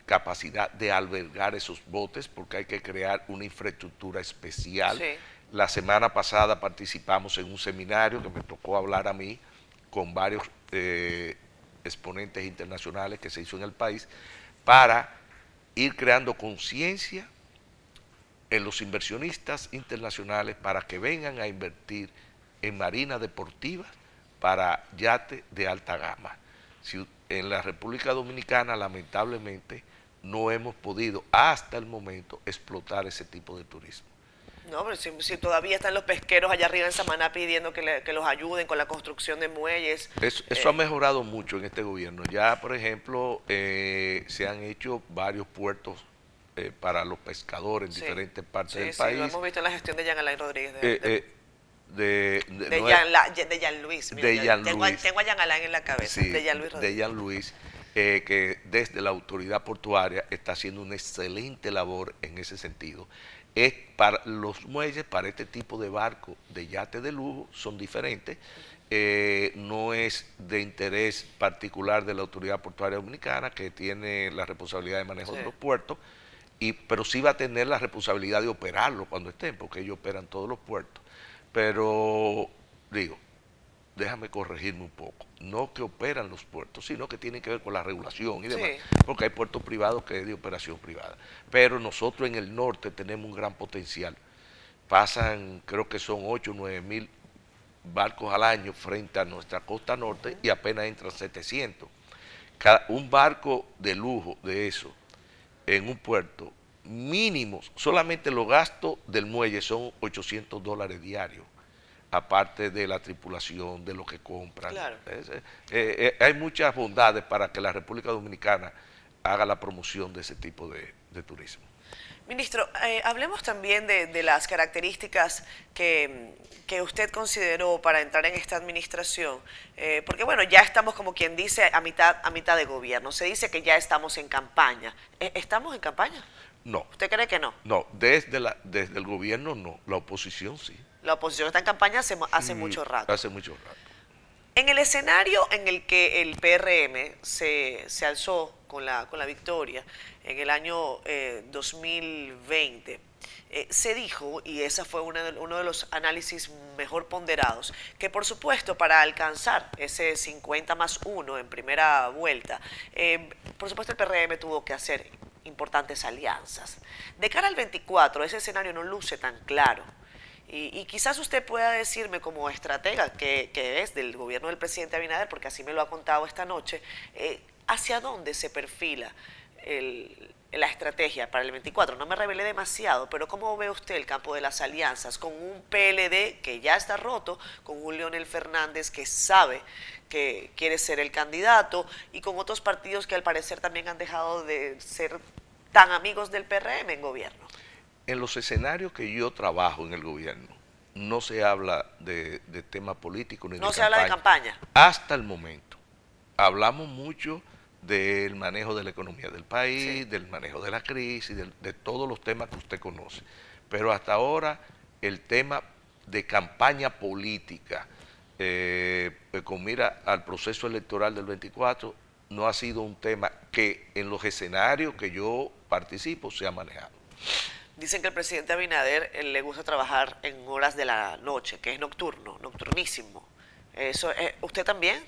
capacidad de albergar esos botes porque hay que crear una infraestructura especial. La semana pasada participamos en un seminario que me tocó hablar a mí con varios eh, exponentes internacionales que se hizo en el país para ir creando conciencia en los inversionistas internacionales para que vengan a invertir en marina deportiva para yates de alta gama. Si en la República Dominicana, lamentablemente, no hemos podido hasta el momento explotar ese tipo de turismo. No, pero si, todavía están los pesqueros allá arriba en Samaná pidiendo que, los ayuden con la construcción de muelles. Eso, ha eh, mejorado mucho en este gobierno. Ya, por ejemplo, eh, se han hecho varios puertos eh, para los pescadores en diferentes partes del país. Sí, lo hemos visto en la gestión de Jean Alain Rodríguez. de, de, Jean, Luis. tengo, a Jean Alain en la cabeza. de Jean Luis Rodríguez. De Luis. que desde la autoridad portuaria está haciendo una excelente labor en ese sentido es para los muelles para este tipo de barco de yate de lujo son diferentes. Eh, no es de interés particular de la autoridad portuaria dominicana que tiene la responsabilidad de manejo de los puertos, y, pero sí va a tener la responsabilidad de operarlo cuando estén, porque ellos operan todos los puertos. Pero digo, déjame corregirme un poco, no que operan los puertos, sino que tienen que ver con la regulación y demás, porque hay puertos privados que es de operación privada. Pero nosotros en el norte tenemos un gran potencial. Pasan, creo que son 8 o 9 mil barcos al año frente a nuestra costa norte y apenas entran 700. Cada, un barco de lujo de eso en un puerto mínimo, solamente los gastos del muelle son 800 dólares diarios aparte de la tripulación, de lo que compran. Eh, eh, hay muchas bondades para que la República Dominicana haga la promoción de ese tipo de, turismo. Ministro, eh, hablemos también de, las características que, usted consideró para entrar en esta administración, porque bueno, ya estamos como quien dice a mitad, a mitad de gobierno, se dice que ya estamos en campaña. ¿Estamos en campaña? No. ¿Usted cree que no? No, desde, la, desde el gobierno no, la oposición sí. La oposición está en campaña hace, hace mucho rato. Hace mucho rato. En el escenario en el que el PRM se, se alzó con la, con la victoria en el año 2020, eh, eh, se dijo, y ese fue uno de, uno de los análisis mejor ponderados, que por supuesto para alcanzar ese 50 más 1 en primera vuelta, eh, por supuesto el PRM tuvo que hacer importantes alianzas. De cara al 24, ese escenario no luce tan claro. Y, quizás usted pueda decirme como estratega que, es del gobierno del presidente Abinader, porque así me lo ha contado esta noche, eh, hacia dónde se perfila la estrategia para el 24. No me revelé demasiado, pero ¿cómo ve usted el campo de las alianzas con un PLD que ya está roto, con un Leonel Fernández que sabe que quiere ser el candidato y con otros partidos que al parecer también han dejado de ser tan amigos del PRM en gobierno? En los escenarios que yo trabajo en el gobierno, no se habla de, tema político ni no se habla de campaña. Hasta el momento. Hablamos mucho del manejo de la economía del país, del manejo de la crisis, de, todos los temas que usted conoce. Pero hasta ahora el tema de campaña política, eh, con mira al proceso electoral del 24, no ha sido un tema que en los escenarios que yo participo se ha manejado. Dicen que el presidente Abinader eh, le gusta trabajar en horas de la noche, que es nocturno, nocturnísimo. Eso, eh, ¿Usted también?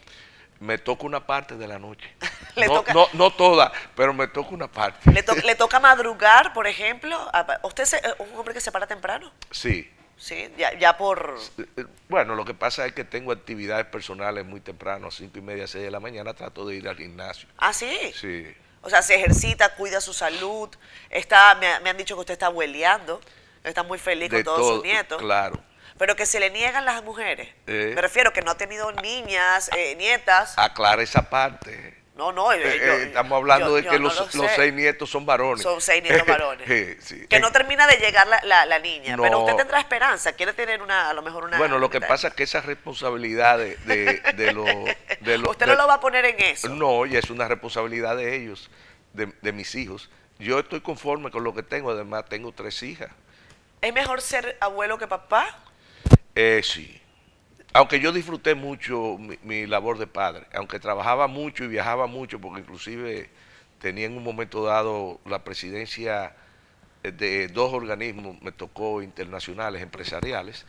Me toca una parte de la noche. no, no, toda, pero me toca una parte. ¿Le, toca madrugar, por ejemplo? ¿Usted es un hombre que se para temprano? Sí. Sí, ya, ya por... Eh, bueno, lo que pasa es que tengo actividades personales muy temprano, a cinco y media, seis de la mañana, trato de ir al gimnasio. ¿Ah, sí? Sí. O sea, se ejercita, cuida su salud. Está, me, han dicho que usted está hueleando. Está muy feliz con todos sus nietos. Claro. Pero que se le niegan las mujeres. Eh. Me refiero que no ha tenido niñas, eh, nietas. Aclara esa parte. No, no, eh, eh, estamos hablando de que los, seis nietos son varones. Son seis nietos varones. Que no termina de llegar la, la, niña. Pero usted tendrá esperanza, quiere tener una, a lo mejor una. Bueno, lo que pasa es que esa responsabilidad de, de, lo, de Usted no lo va a poner en eso. No, y es una responsabilidad de ellos, de, de mis hijos. Yo estoy conforme con lo que tengo, además tengo tres hijas. ¿Es mejor ser abuelo que papá? Eh, sí aunque yo disfruté mucho mi, labor de padre, aunque trabajaba mucho y viajaba mucho, porque inclusive tenía en un momento dado la presidencia de dos organismos, me tocó internacionales, empresariales,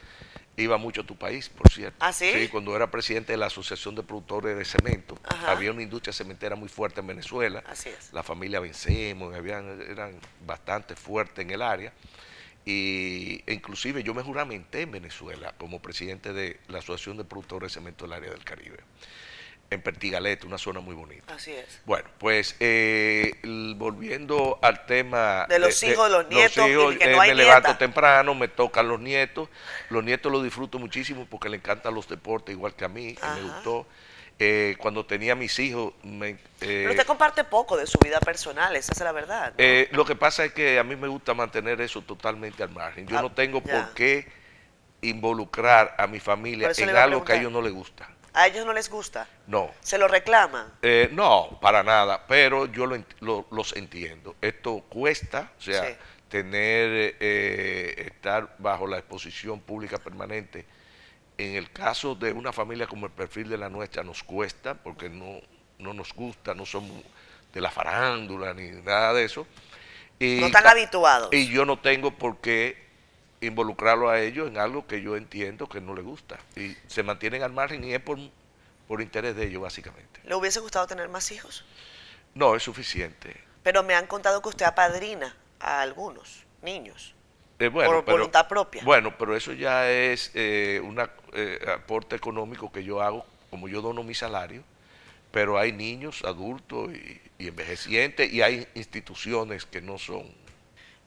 iba mucho a tu país, por cierto. ¿Ah, sí? cuando era presidente de la Asociación de Productores de Cemento, había una industria cementera muy fuerte en Venezuela. Así es. La familia Vencemos, habían, eran bastante fuertes en el área. Y, e inclusive yo me juramenté en Venezuela como presidente de la Asociación de Productores de Cemento del área del Caribe en Pertigalete, una zona muy bonita. Así es. Bueno, pues eh, volviendo al tema de los hijos, de, los nietos, los hijos, que no eh, me levanto temprano, me tocan los nietos, los nietos los disfruto muchísimo porque le encantan los deportes igual que a mí, me gustó. Eh, cuando tenía mis hijos... Me, Pero usted comparte poco de su vida personal, esa es la verdad. lo que pasa es que a mí me gusta mantener eso totalmente al margen. Yo ah, no tengo por qué involucrar a mi familia en algo que a ellos no les gusta. ¿A ellos no les gusta? No. ¿Se lo reclaman? Eh, no, para nada, pero yo los entiendo. Esto cuesta, o sea, tener, eh, estar bajo la exposición pública permanente. En el caso de una familia como el perfil de la nuestra nos cuesta porque no, no nos gusta, no somos de la farándula ni nada de eso. Y, no están habituados. Y yo no tengo por qué involucrarlo a ellos en algo que yo entiendo que no les gusta. Y se mantienen al margen y es por, por interés de ellos, básicamente. ¿Le hubiese gustado tener más hijos? No, es suficiente. Pero me han contado que usted apadrina a algunos niños. Eh, por voluntad propia. Bueno, pero eso ya es eh, un eh, aporte económico que yo hago, como yo dono mi salario, pero hay niños, adultos y envejecientes, y hay instituciones que no son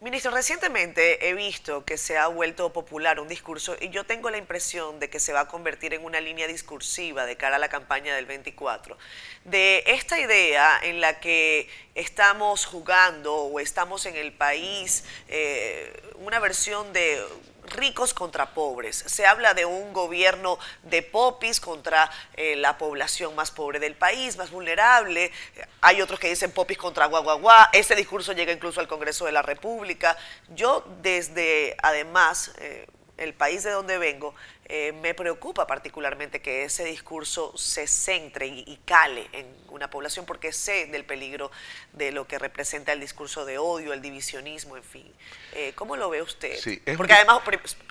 Ministro, recientemente he visto que se ha vuelto popular un discurso y yo tengo la impresión de que se va a convertir en una línea discursiva de cara a la campaña del 24, de esta idea en la que estamos jugando o estamos en el país eh, una versión de ricos contra pobres. Se habla de un gobierno de popis contra eh, la población más pobre del país, más vulnerable. Hay otros que dicen popis contra guaguaguá. Ese discurso llega incluso al Congreso de la República. Yo desde, además, eh, el país de donde vengo, eh, me preocupa particularmente que ese discurso se centre y, cale en una población porque sé del peligro de lo que representa el discurso de odio, el divisionismo, en fin. Eh, ¿Cómo lo ve usted? porque además,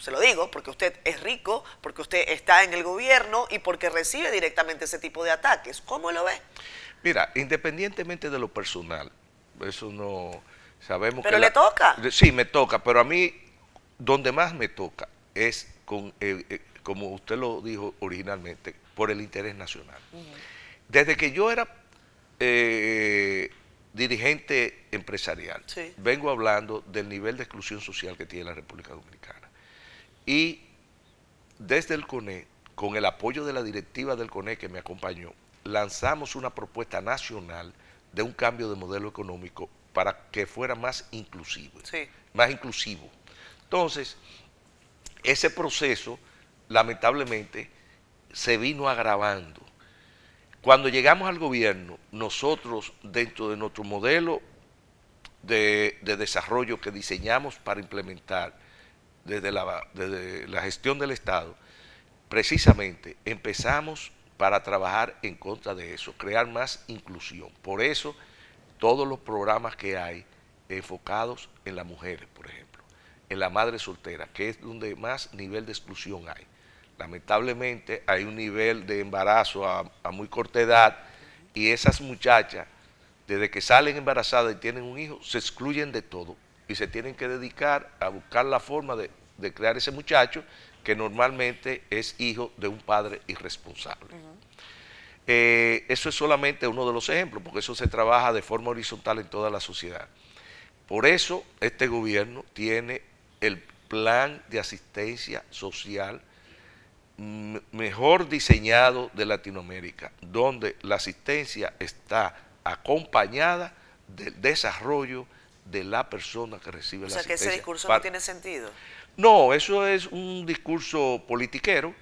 se lo digo, porque usted es rico, porque usted está en el gobierno y porque recibe directamente ese tipo de ataques. ¿Cómo lo ve? Mira, independientemente de lo personal, eso no sabemos pero le toca. Sí, me toca, pero a mí donde más me toca es con, eh, eh, como usted lo dijo originalmente, por el interés nacional. Desde que yo era eh, dirigente empresarial, vengo hablando del nivel de exclusión social que tiene la República Dominicana. Y desde el CONE, con el apoyo de la directiva del CONE que me acompañó, lanzamos una propuesta nacional de un cambio de modelo económico para que fuera más inclusivo. Más inclusivo. Entonces, ese proceso, lamentablemente, se vino agravando. Cuando llegamos al gobierno, nosotros, dentro de nuestro modelo de, desarrollo que diseñamos para implementar desde la, gestión del Estado, precisamente empezamos para trabajar en contra de eso, crear más inclusión. Por eso, todos los programas que hay enfocados en las mujeres, por ejemplo en la madre soltera, que es donde más nivel de exclusión hay. Lamentablemente hay un nivel de embarazo a, muy corta edad y esas muchachas, desde que salen embarazadas y tienen un hijo, se excluyen de todo y se tienen que dedicar a buscar la forma de, crear ese muchacho que normalmente es hijo de un padre irresponsable. Eh, eso es solamente uno de los ejemplos, porque eso se trabaja de forma horizontal en toda la sociedad. Por eso este gobierno tiene el plan de asistencia social mejor diseñado de Latinoamérica, donde la asistencia está acompañada del desarrollo de la persona que recibe la asistencia. O sea, que ese discurso no tiene sentido. No, eso es un discurso politiquero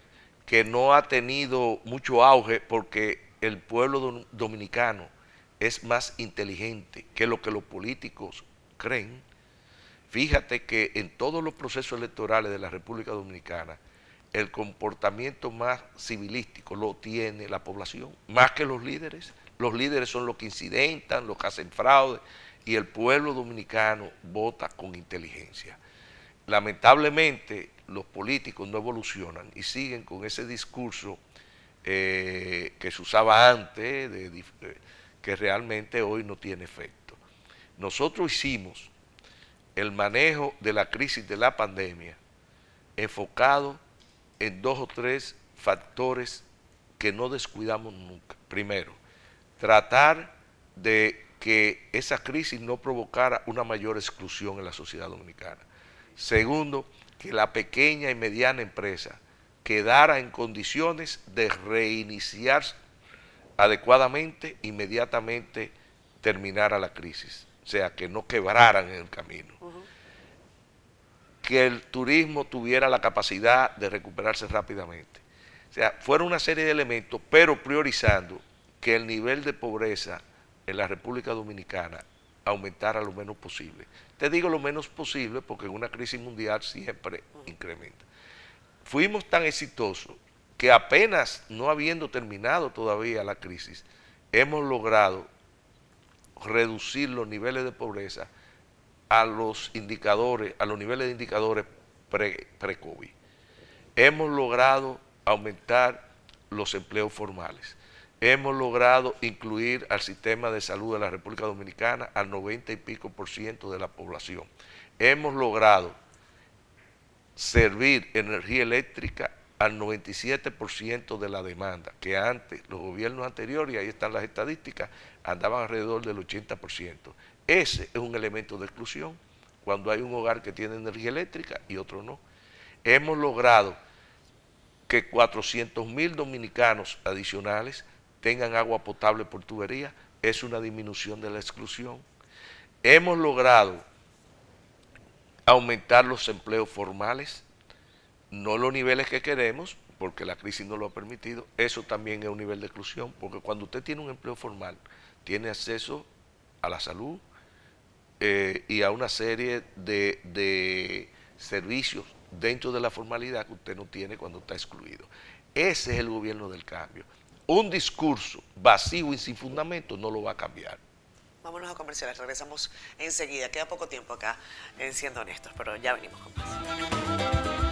que no ha tenido mucho auge porque el pueblo dominicano es más inteligente que lo que los políticos creen Fíjate que en todos los procesos electorales de la República Dominicana, el comportamiento más civilístico lo tiene la población, más que los líderes. Los líderes son los que incidentan, los que hacen fraude y el pueblo dominicano vota con inteligencia. Lamentablemente los políticos no evolucionan y siguen con ese discurso eh, que se usaba antes, de, que realmente hoy no tiene efecto. Nosotros hicimos el manejo de la crisis de la pandemia enfocado en dos o tres factores que no descuidamos nunca. Primero, tratar de que esa crisis no provocara una mayor exclusión en la sociedad dominicana. Segundo, que la pequeña y mediana empresa quedara en condiciones de reiniciar adecuadamente, inmediatamente terminara la crisis. O sea, que no quebraran en el camino. Que el turismo tuviera la capacidad de recuperarse rápidamente. O sea, fueron una serie de elementos, pero priorizando que el nivel de pobreza en la República Dominicana aumentara lo menos posible. Te digo lo menos posible porque en una crisis mundial siempre incrementa. Fuimos tan exitosos que apenas no habiendo terminado todavía la crisis, hemos logrado reducir los niveles de pobreza a los indicadores, a los niveles de indicadores pre-COVID. hemos logrado aumentar los empleos formales hemos logrado incluir al sistema de salud de la República Dominicana al 90 y pico por ciento de la población. Hemos logrado servir energía eléctrica al 97% de la demanda, que antes los gobiernos anteriores, y ahí están las estadísticas, andaban alrededor del 80%. Ese es un elemento de exclusión, cuando hay un hogar que tiene energía eléctrica y otro no. Hemos logrado que 400 mil dominicanos adicionales tengan agua potable por tubería, es una disminución de la exclusión. Hemos logrado aumentar los empleos formales, no los niveles que queremos, porque la crisis no lo ha permitido, eso también es un nivel de exclusión, porque cuando usted tiene un empleo formal, tiene acceso a la salud eh, y a una serie de, de servicios dentro de la formalidad que usted no tiene cuando está excluido. Ese es el gobierno del cambio un discurso vacío y sin fundamento no lo va a cambiar. Vámonos a comerciales, regresamos enseguida. Queda poco tiempo acá en Siendo Honestos, pero ya venimos con más.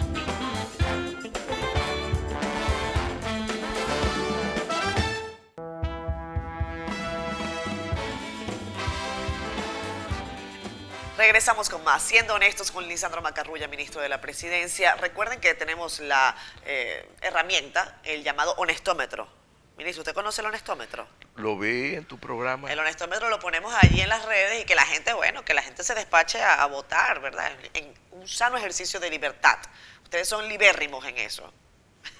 Regresamos con más, siendo honestos con Lisandro Macarrulla, ministro de la Presidencia. Recuerden que tenemos la eh, herramienta, el llamado honestómetro, Ministro, ¿usted conoce el honestómetro? Lo vi en tu programa. El honestómetro lo ponemos allí en las redes y que la gente, bueno, que la gente se despache a, votar, ¿verdad? En un sano ejercicio de libertad. Ustedes son libérrimos en eso.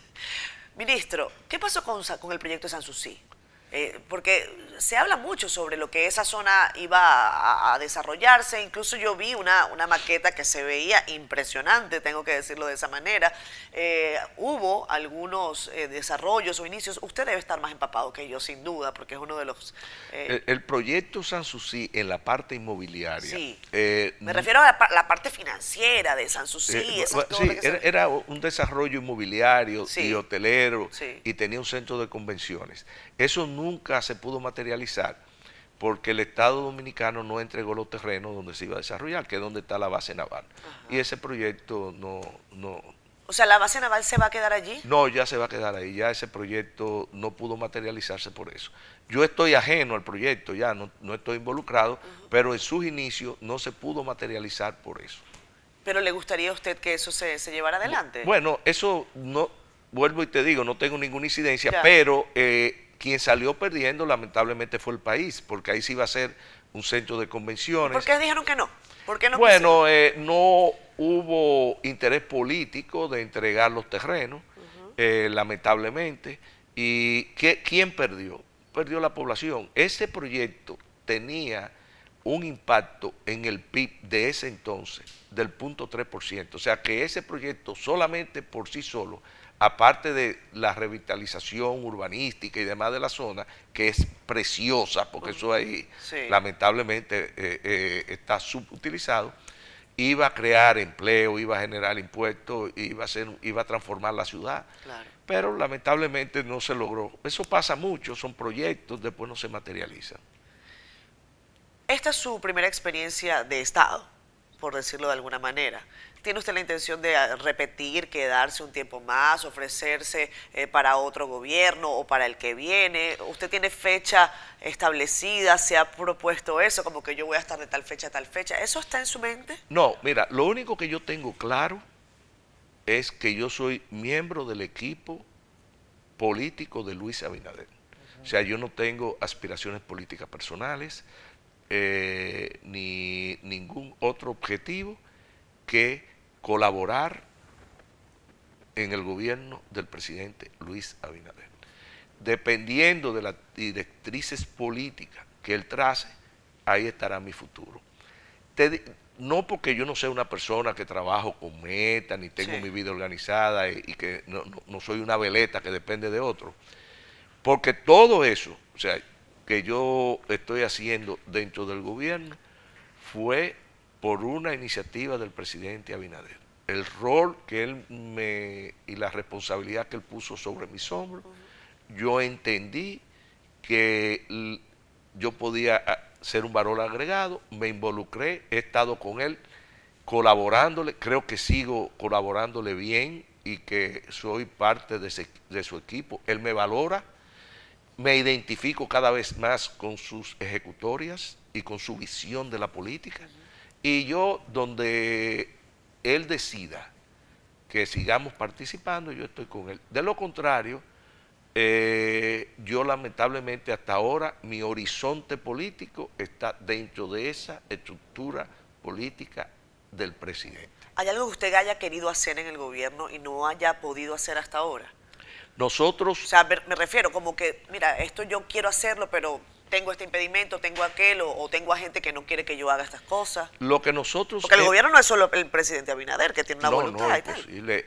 Ministro, ¿qué pasó con, con el proyecto de Sanssouci? Eh, porque se habla mucho sobre lo que esa zona iba a, desarrollarse, incluso yo vi una, una, maqueta que se veía impresionante, tengo que decirlo de esa manera. Eh, hubo algunos eh, desarrollos o inicios, usted debe estar más empapado que yo, sin duda, porque es uno de los... El, proyecto Sanssouci en la parte inmobiliaria... Sí, me refiero a la, parte financiera de Sanssouci. sí, era, un desarrollo inmobiliario y hotelero y tenía un centro de convenciones. Eso nunca se pudo materializar porque el Estado Dominicano no entregó los terrenos donde se iba a desarrollar, que es donde está la base naval. Y ese proyecto no, no... O sea, ¿la base naval se va a quedar allí? No, ya se va a quedar ahí. Ya ese proyecto no pudo materializarse por eso. Yo estoy ajeno al proyecto, ya no, no estoy involucrado, pero en sus inicios no se pudo materializar por eso. ¿Pero le gustaría a usted que eso se, se llevara adelante? Bueno, eso no, vuelvo y te digo, no tengo ninguna incidencia, pero... Eh, quien salió perdiendo lamentablemente fue el país, porque ahí sí iba a ser un centro de convenciones. ¿Por qué dijeron que no? ¿Por qué no bueno, eh, no hubo interés político de entregar los terrenos, eh, lamentablemente. ¿Y qué, quién perdió? Perdió la población. Ese proyecto tenía un impacto en el PIB de ese entonces del punto 3%. O sea que ese proyecto solamente por sí solo aparte de la revitalización urbanística y demás de la zona, que es preciosa, porque eso ahí lamentablemente eh, eh, está subutilizado, iba a crear empleo, iba a generar impuestos, iba a, ser, iba a transformar la ciudad. Pero lamentablemente no se logró. Eso pasa mucho, son proyectos, después no se materializan. Esta es su primera experiencia de Estado, por decirlo de alguna manera. ¿Tiene usted la intención de ah, repetir, quedarse un tiempo más, ofrecerse eh, para otro gobierno o para el que viene? ¿Usted tiene fecha establecida? ¿Se ha propuesto eso? Como que yo voy a estar de tal fecha a tal fecha. ¿Eso está en su mente? No, mira, lo único que yo tengo claro es que yo soy miembro del equipo político de Luis Abinader. O sea, yo no tengo aspiraciones políticas personales eh, ni ningún otro objetivo que colaborar en el gobierno del presidente Luis Abinader. Dependiendo de las directrices políticas que él trace, ahí estará mi futuro. no porque yo no sea una persona que trabajo con meta, ni tengo mi vida organizada y, que no, no, soy una veleta que depende de otro, porque todo eso, o sea, que yo estoy haciendo dentro del gobierno, fue por una iniciativa del presidente Abinader. El rol que él me y la responsabilidad que él puso sobre mis hombros, yo entendí que yo podía ser un valor agregado, me involucré, he estado con él colaborándole, creo que sigo colaborándole bien y que soy parte de, de su equipo. Él me valora, me identifico cada vez más con sus ejecutorias y con su visión de la política. Y yo, donde él decida que sigamos participando, yo estoy con él. De lo contrario, eh, yo lamentablemente hasta ahora mi horizonte político está dentro de esa estructura política del presidente. ¿Hay algo que usted haya querido hacer en el gobierno y no haya podido hacer hasta ahora? Nosotros... O sea, me refiero como que, mira, esto yo quiero hacerlo, pero tengo este impedimento, tengo aquel, o, tengo a gente que no quiere que yo haga estas cosas. Lo que nosotros... Porque el gobierno no es solo el presidente Abinader, que tiene una voluntad.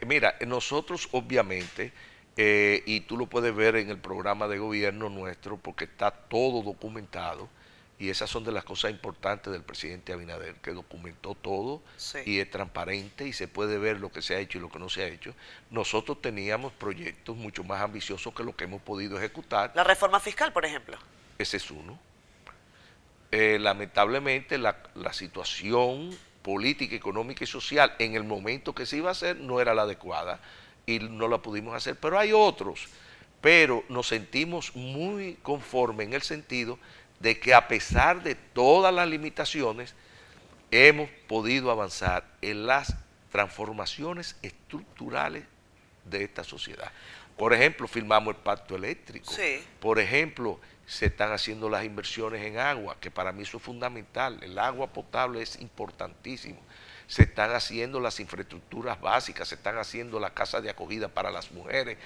Mira, nosotros obviamente, eh, y tú lo puedes ver en el programa de gobierno nuestro, porque está todo documentado, y esas son de las cosas importantes del presidente Abinader, que documentó todo y es transparente y se puede ver lo que se ha hecho y lo que no se ha hecho. Nosotros teníamos proyectos mucho más ambiciosos que lo que hemos podido ejecutar. La reforma fiscal, por ejemplo. Ese es uno. Eh, lamentablemente la, situación política, económica y social en el momento que se iba a hacer no era la adecuada y no la pudimos hacer. Pero hay otros. Pero nos sentimos muy conformes en el sentido de que a pesar de todas las limitaciones, hemos podido avanzar en las transformaciones estructurales de esta sociedad. Por ejemplo, firmamos el pacto eléctrico. Por ejemplo, se están haciendo las inversiones en agua, que para mí eso es fundamental. El agua potable es importantísimo. Se están haciendo las infraestructuras básicas, se están haciendo las casas de acogida para las mujeres.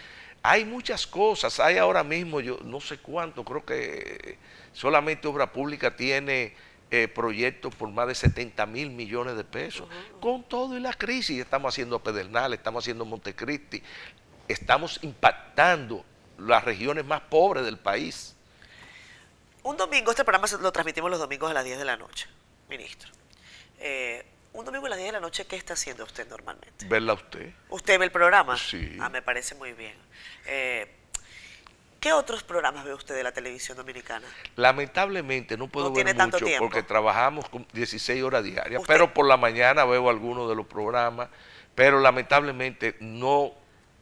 Hay muchas cosas. Hay ahora mismo, yo no sé cuánto, creo que solamente Obra Pública tiene eh, proyectos por más de 70 mil millones de pesos. Con todo y la crisis, estamos haciendo Pedernal, estamos haciendo Montecristi, estamos impactando las regiones más pobres del país un domingo, este programa lo transmitimos los domingos a las 10 de la noche, ministro. Eh, un domingo a las 10 de la noche, ¿qué está haciendo usted normalmente? Verla usted. ¿Usted ve el programa? Sí. Ah, me parece muy bien. Eh, ¿Qué otros programas ve usted de la televisión dominicana? Lamentablemente no puedo ver mucho porque trabajamos con 16 horas diarias, pero por la mañana veo algunos de los programas, pero lamentablemente no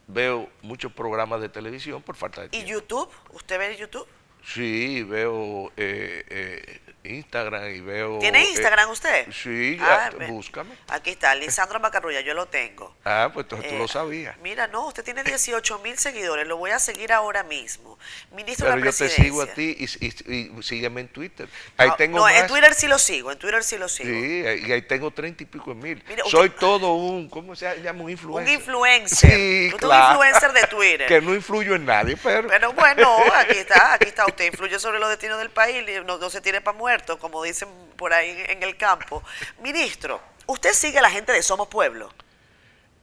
veo muchos programas de televisión por falta de tiempo. ¿Y YouTube? ¿Usted ve YouTube? Sí, veo eh, eh, Instagram y veo... ¿Tiene eh, Instagram usted? Sí, ah, búscame. Aquí está, Lisandro Macarrulla, yo lo tengo. Ah, pues entonces tú lo sabías. Mira, no, usted tiene 18 mil seguidores, lo voy a seguir ahora mismo. Ministro Pero de la yo te sigo a ti y, sígueme en Twitter. Ahí no, tengo no en Twitter sí lo sigo, en Twitter sí lo sigo. Sí, y ahí tengo 30 y pico de mil. Soy todo un, ¿cómo se llama? Un influencer. Un influencer. Sí, usted un influencer de Twitter. Que no influyo en nadie, pero... Pero bueno, aquí está, aquí está. Influye sobre los destinos del país, no, no se tiene para muerto, como dicen por ahí en el campo. Ministro, ¿usted sigue a la gente de Somos Pueblo?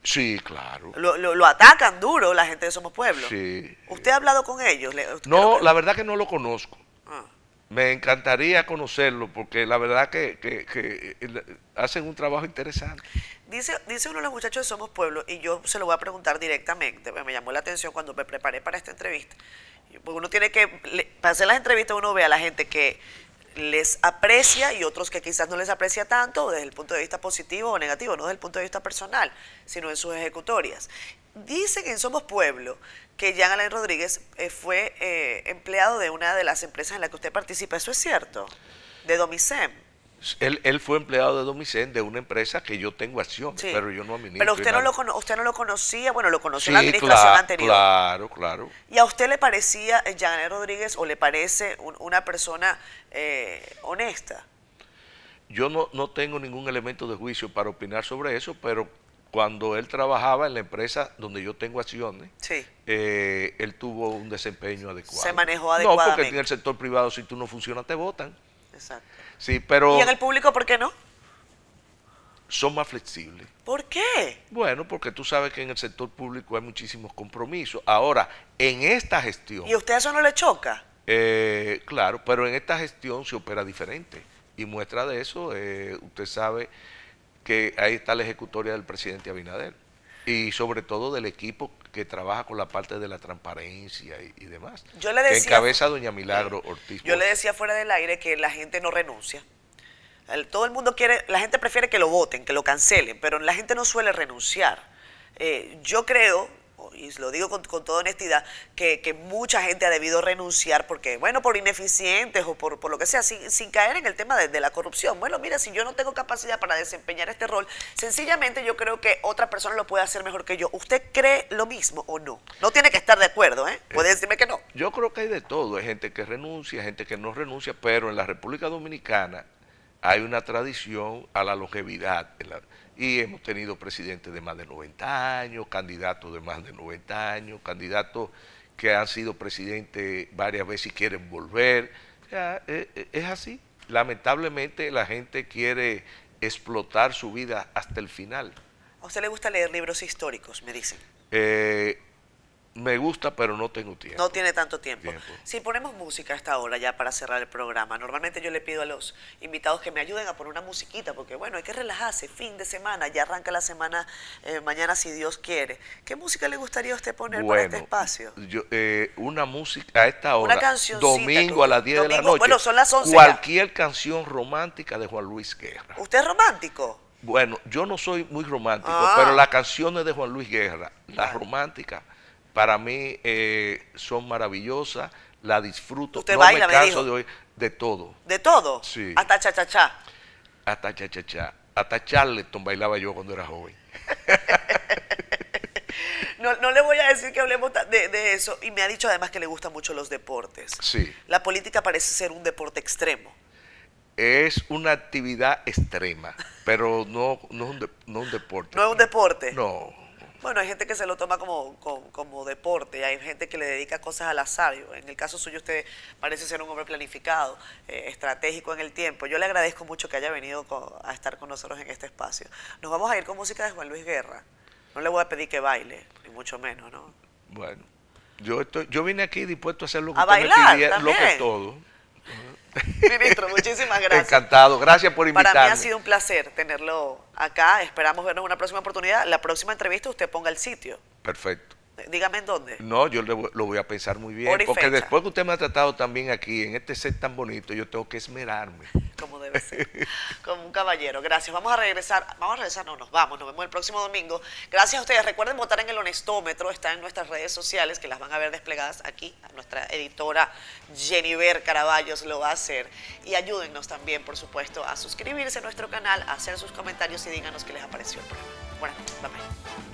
Sí, claro. Lo, atacan duro la gente de Somos Pueblo. Sí. ¿Usted ha hablado con ellos? No, la verdad que no lo conozco. Ah. Me encantaría conocerlo porque la verdad que, que, hacen un trabajo interesante. Dice, dice uno de los muchachos de Somos Pueblo, y yo se lo voy a preguntar directamente, me llamó la atención cuando me preparé para esta entrevista. Uno tiene que, para hacer las entrevistas uno ve a la gente que les aprecia y otros que quizás no les aprecia tanto desde el punto de vista positivo o negativo, no desde el punto de vista personal, sino en sus ejecutorias. Dicen en Somos Pueblo que Jean Alain Rodríguez eh, fue eh, empleado de una de las empresas en la que usted participa. ¿Eso es cierto? De Domicem. Él, fue empleado de Domicen de una empresa que yo tengo acción, pero yo no administro. Pero usted no, lo, usted no lo conocía, bueno, lo conoció en la administración anterior. Claro, claro. ¿Y a usted le parecía Jean Rodríguez o le parece una persona eh, honesta? Yo no, no tengo ningún elemento de juicio para opinar sobre eso, pero cuando él trabajaba en la empresa donde yo tengo acciones, eh, él tuvo un desempeño adecuado. Se manejó adecuadamente. No, porque en el sector privado si tú no funcionas te votan. Exacto. Sí, pero... ¿Y en el público por qué no? Son más flexibles. ¿Por qué? Bueno, porque tú sabes que en el sector público hay muchísimos compromisos. Ahora, en esta gestión... ¿Y a usted eso no le choca? Eh, claro, pero en esta gestión se opera diferente. Y muestra de eso, eh, usted sabe que ahí está la ejecutoria del presidente Abinader. Y sobre todo del equipo que trabaja con la parte de la transparencia y, demás. Yo le decía, que encabeza doña Milagro Ortiz. Yo le decía fuera del aire que la gente no renuncia. todo el mundo quiere, la gente prefiere que lo voten, que lo cancelen, pero la gente no suele renunciar. Eh, yo creo, y lo digo con, toda honestidad, que, mucha gente ha debido renunciar porque, bueno, por ineficientes o por, por lo que sea, sin, caer en el tema de, la corrupción. Bueno, mira, si yo no tengo capacidad para desempeñar este rol, sencillamente yo creo que otra persona lo puede hacer mejor que yo. ¿Usted cree lo mismo o no? No tiene que estar de acuerdo, ¿eh? Puede decirme que no. Yo creo que hay de todo. Hay gente que renuncia, gente que no renuncia, pero en la República Dominicana hay una tradición a la longevidad. Y hemos tenido presidentes de más de 90 años, candidatos de más de 90 años, candidatos que han sido presidentes varias veces y quieren volver. Eh, eh, es así. Lamentablemente la gente quiere explotar su vida hasta el final. ¿A usted le gusta leer libros históricos, me dicen? Eh, me gusta, pero no tengo tiempo. No tiene tanto tiempo. Si ponemos música a esta hora ya para cerrar el programa, normalmente yo le pido a los invitados que me ayuden a poner una musiquita, porque bueno, hay que relajarse, fin de semana, ya arranca la semana eh, mañana si Dios quiere. ¿Qué música le gustaría a usted poner para este espacio? Yo, eh, una música a esta hora, una domingo a las 10 de la noche. Bueno, son las 11 Cualquier canción romántica de Juan Luis Guerra. ¿Usted es romántico? Bueno, yo no soy muy romántico, ah. pero las canciones de Juan Luis Guerra, las románticas, para mí eh, son maravillosas, la disfruto. ¿Usted no baila, me canso de hoy de todo. ¿De todo? Sí. Hasta cha-cha-cha. Hasta cha-cha-cha. Hasta Charleston bailaba yo cuando era joven. no, no, le voy a decir que hablemos de, de, eso. Y me ha dicho además que le gustan mucho los deportes. Sí. La política parece ser un deporte extremo. Es una actividad extrema, pero no, no, es un no un deporte. ¿No es un deporte? No. Bueno, hay gente que se lo toma como, como, deporte, hay gente que le dedica cosas al azar. En el caso suyo usted parece ser un hombre planificado, eh, estratégico en el tiempo. Yo le agradezco mucho que haya venido a estar con nosotros en este espacio. Nos vamos a ir con música de Juan Luis Guerra. No le voy a pedir que baile, ni mucho menos, ¿no? Bueno, yo estoy, yo vine aquí dispuesto a hacer lo que a bailar, lo que todo. Ministro, muchísimas gracias. Encantado, gracias por invitarme. Para mí ha sido un placer tenerlo acá. Esperamos vernos en una próxima oportunidad. La próxima entrevista usted ponga el sitio. Perfecto. Dígame en dónde. No, yo lo voy a pensar muy bien. Porque después que usted me ha tratado también aquí, en este set tan bonito, yo tengo que esmerarme. Como debe ser. Como un caballero. Gracias. Vamos a regresar. Vamos a regresar, no, nos vamos. Nos vemos el próximo domingo. Gracias a ustedes. Recuerden votar en el honestómetro. Está en nuestras redes sociales, que las van a ver desplegadas aquí. Nuestra editora Jennifer Caraballos lo va a hacer. Y ayúdennos también, por supuesto, a suscribirse a nuestro canal, a hacer sus comentarios y díganos qué les apareció el programa. Bueno, bye bye.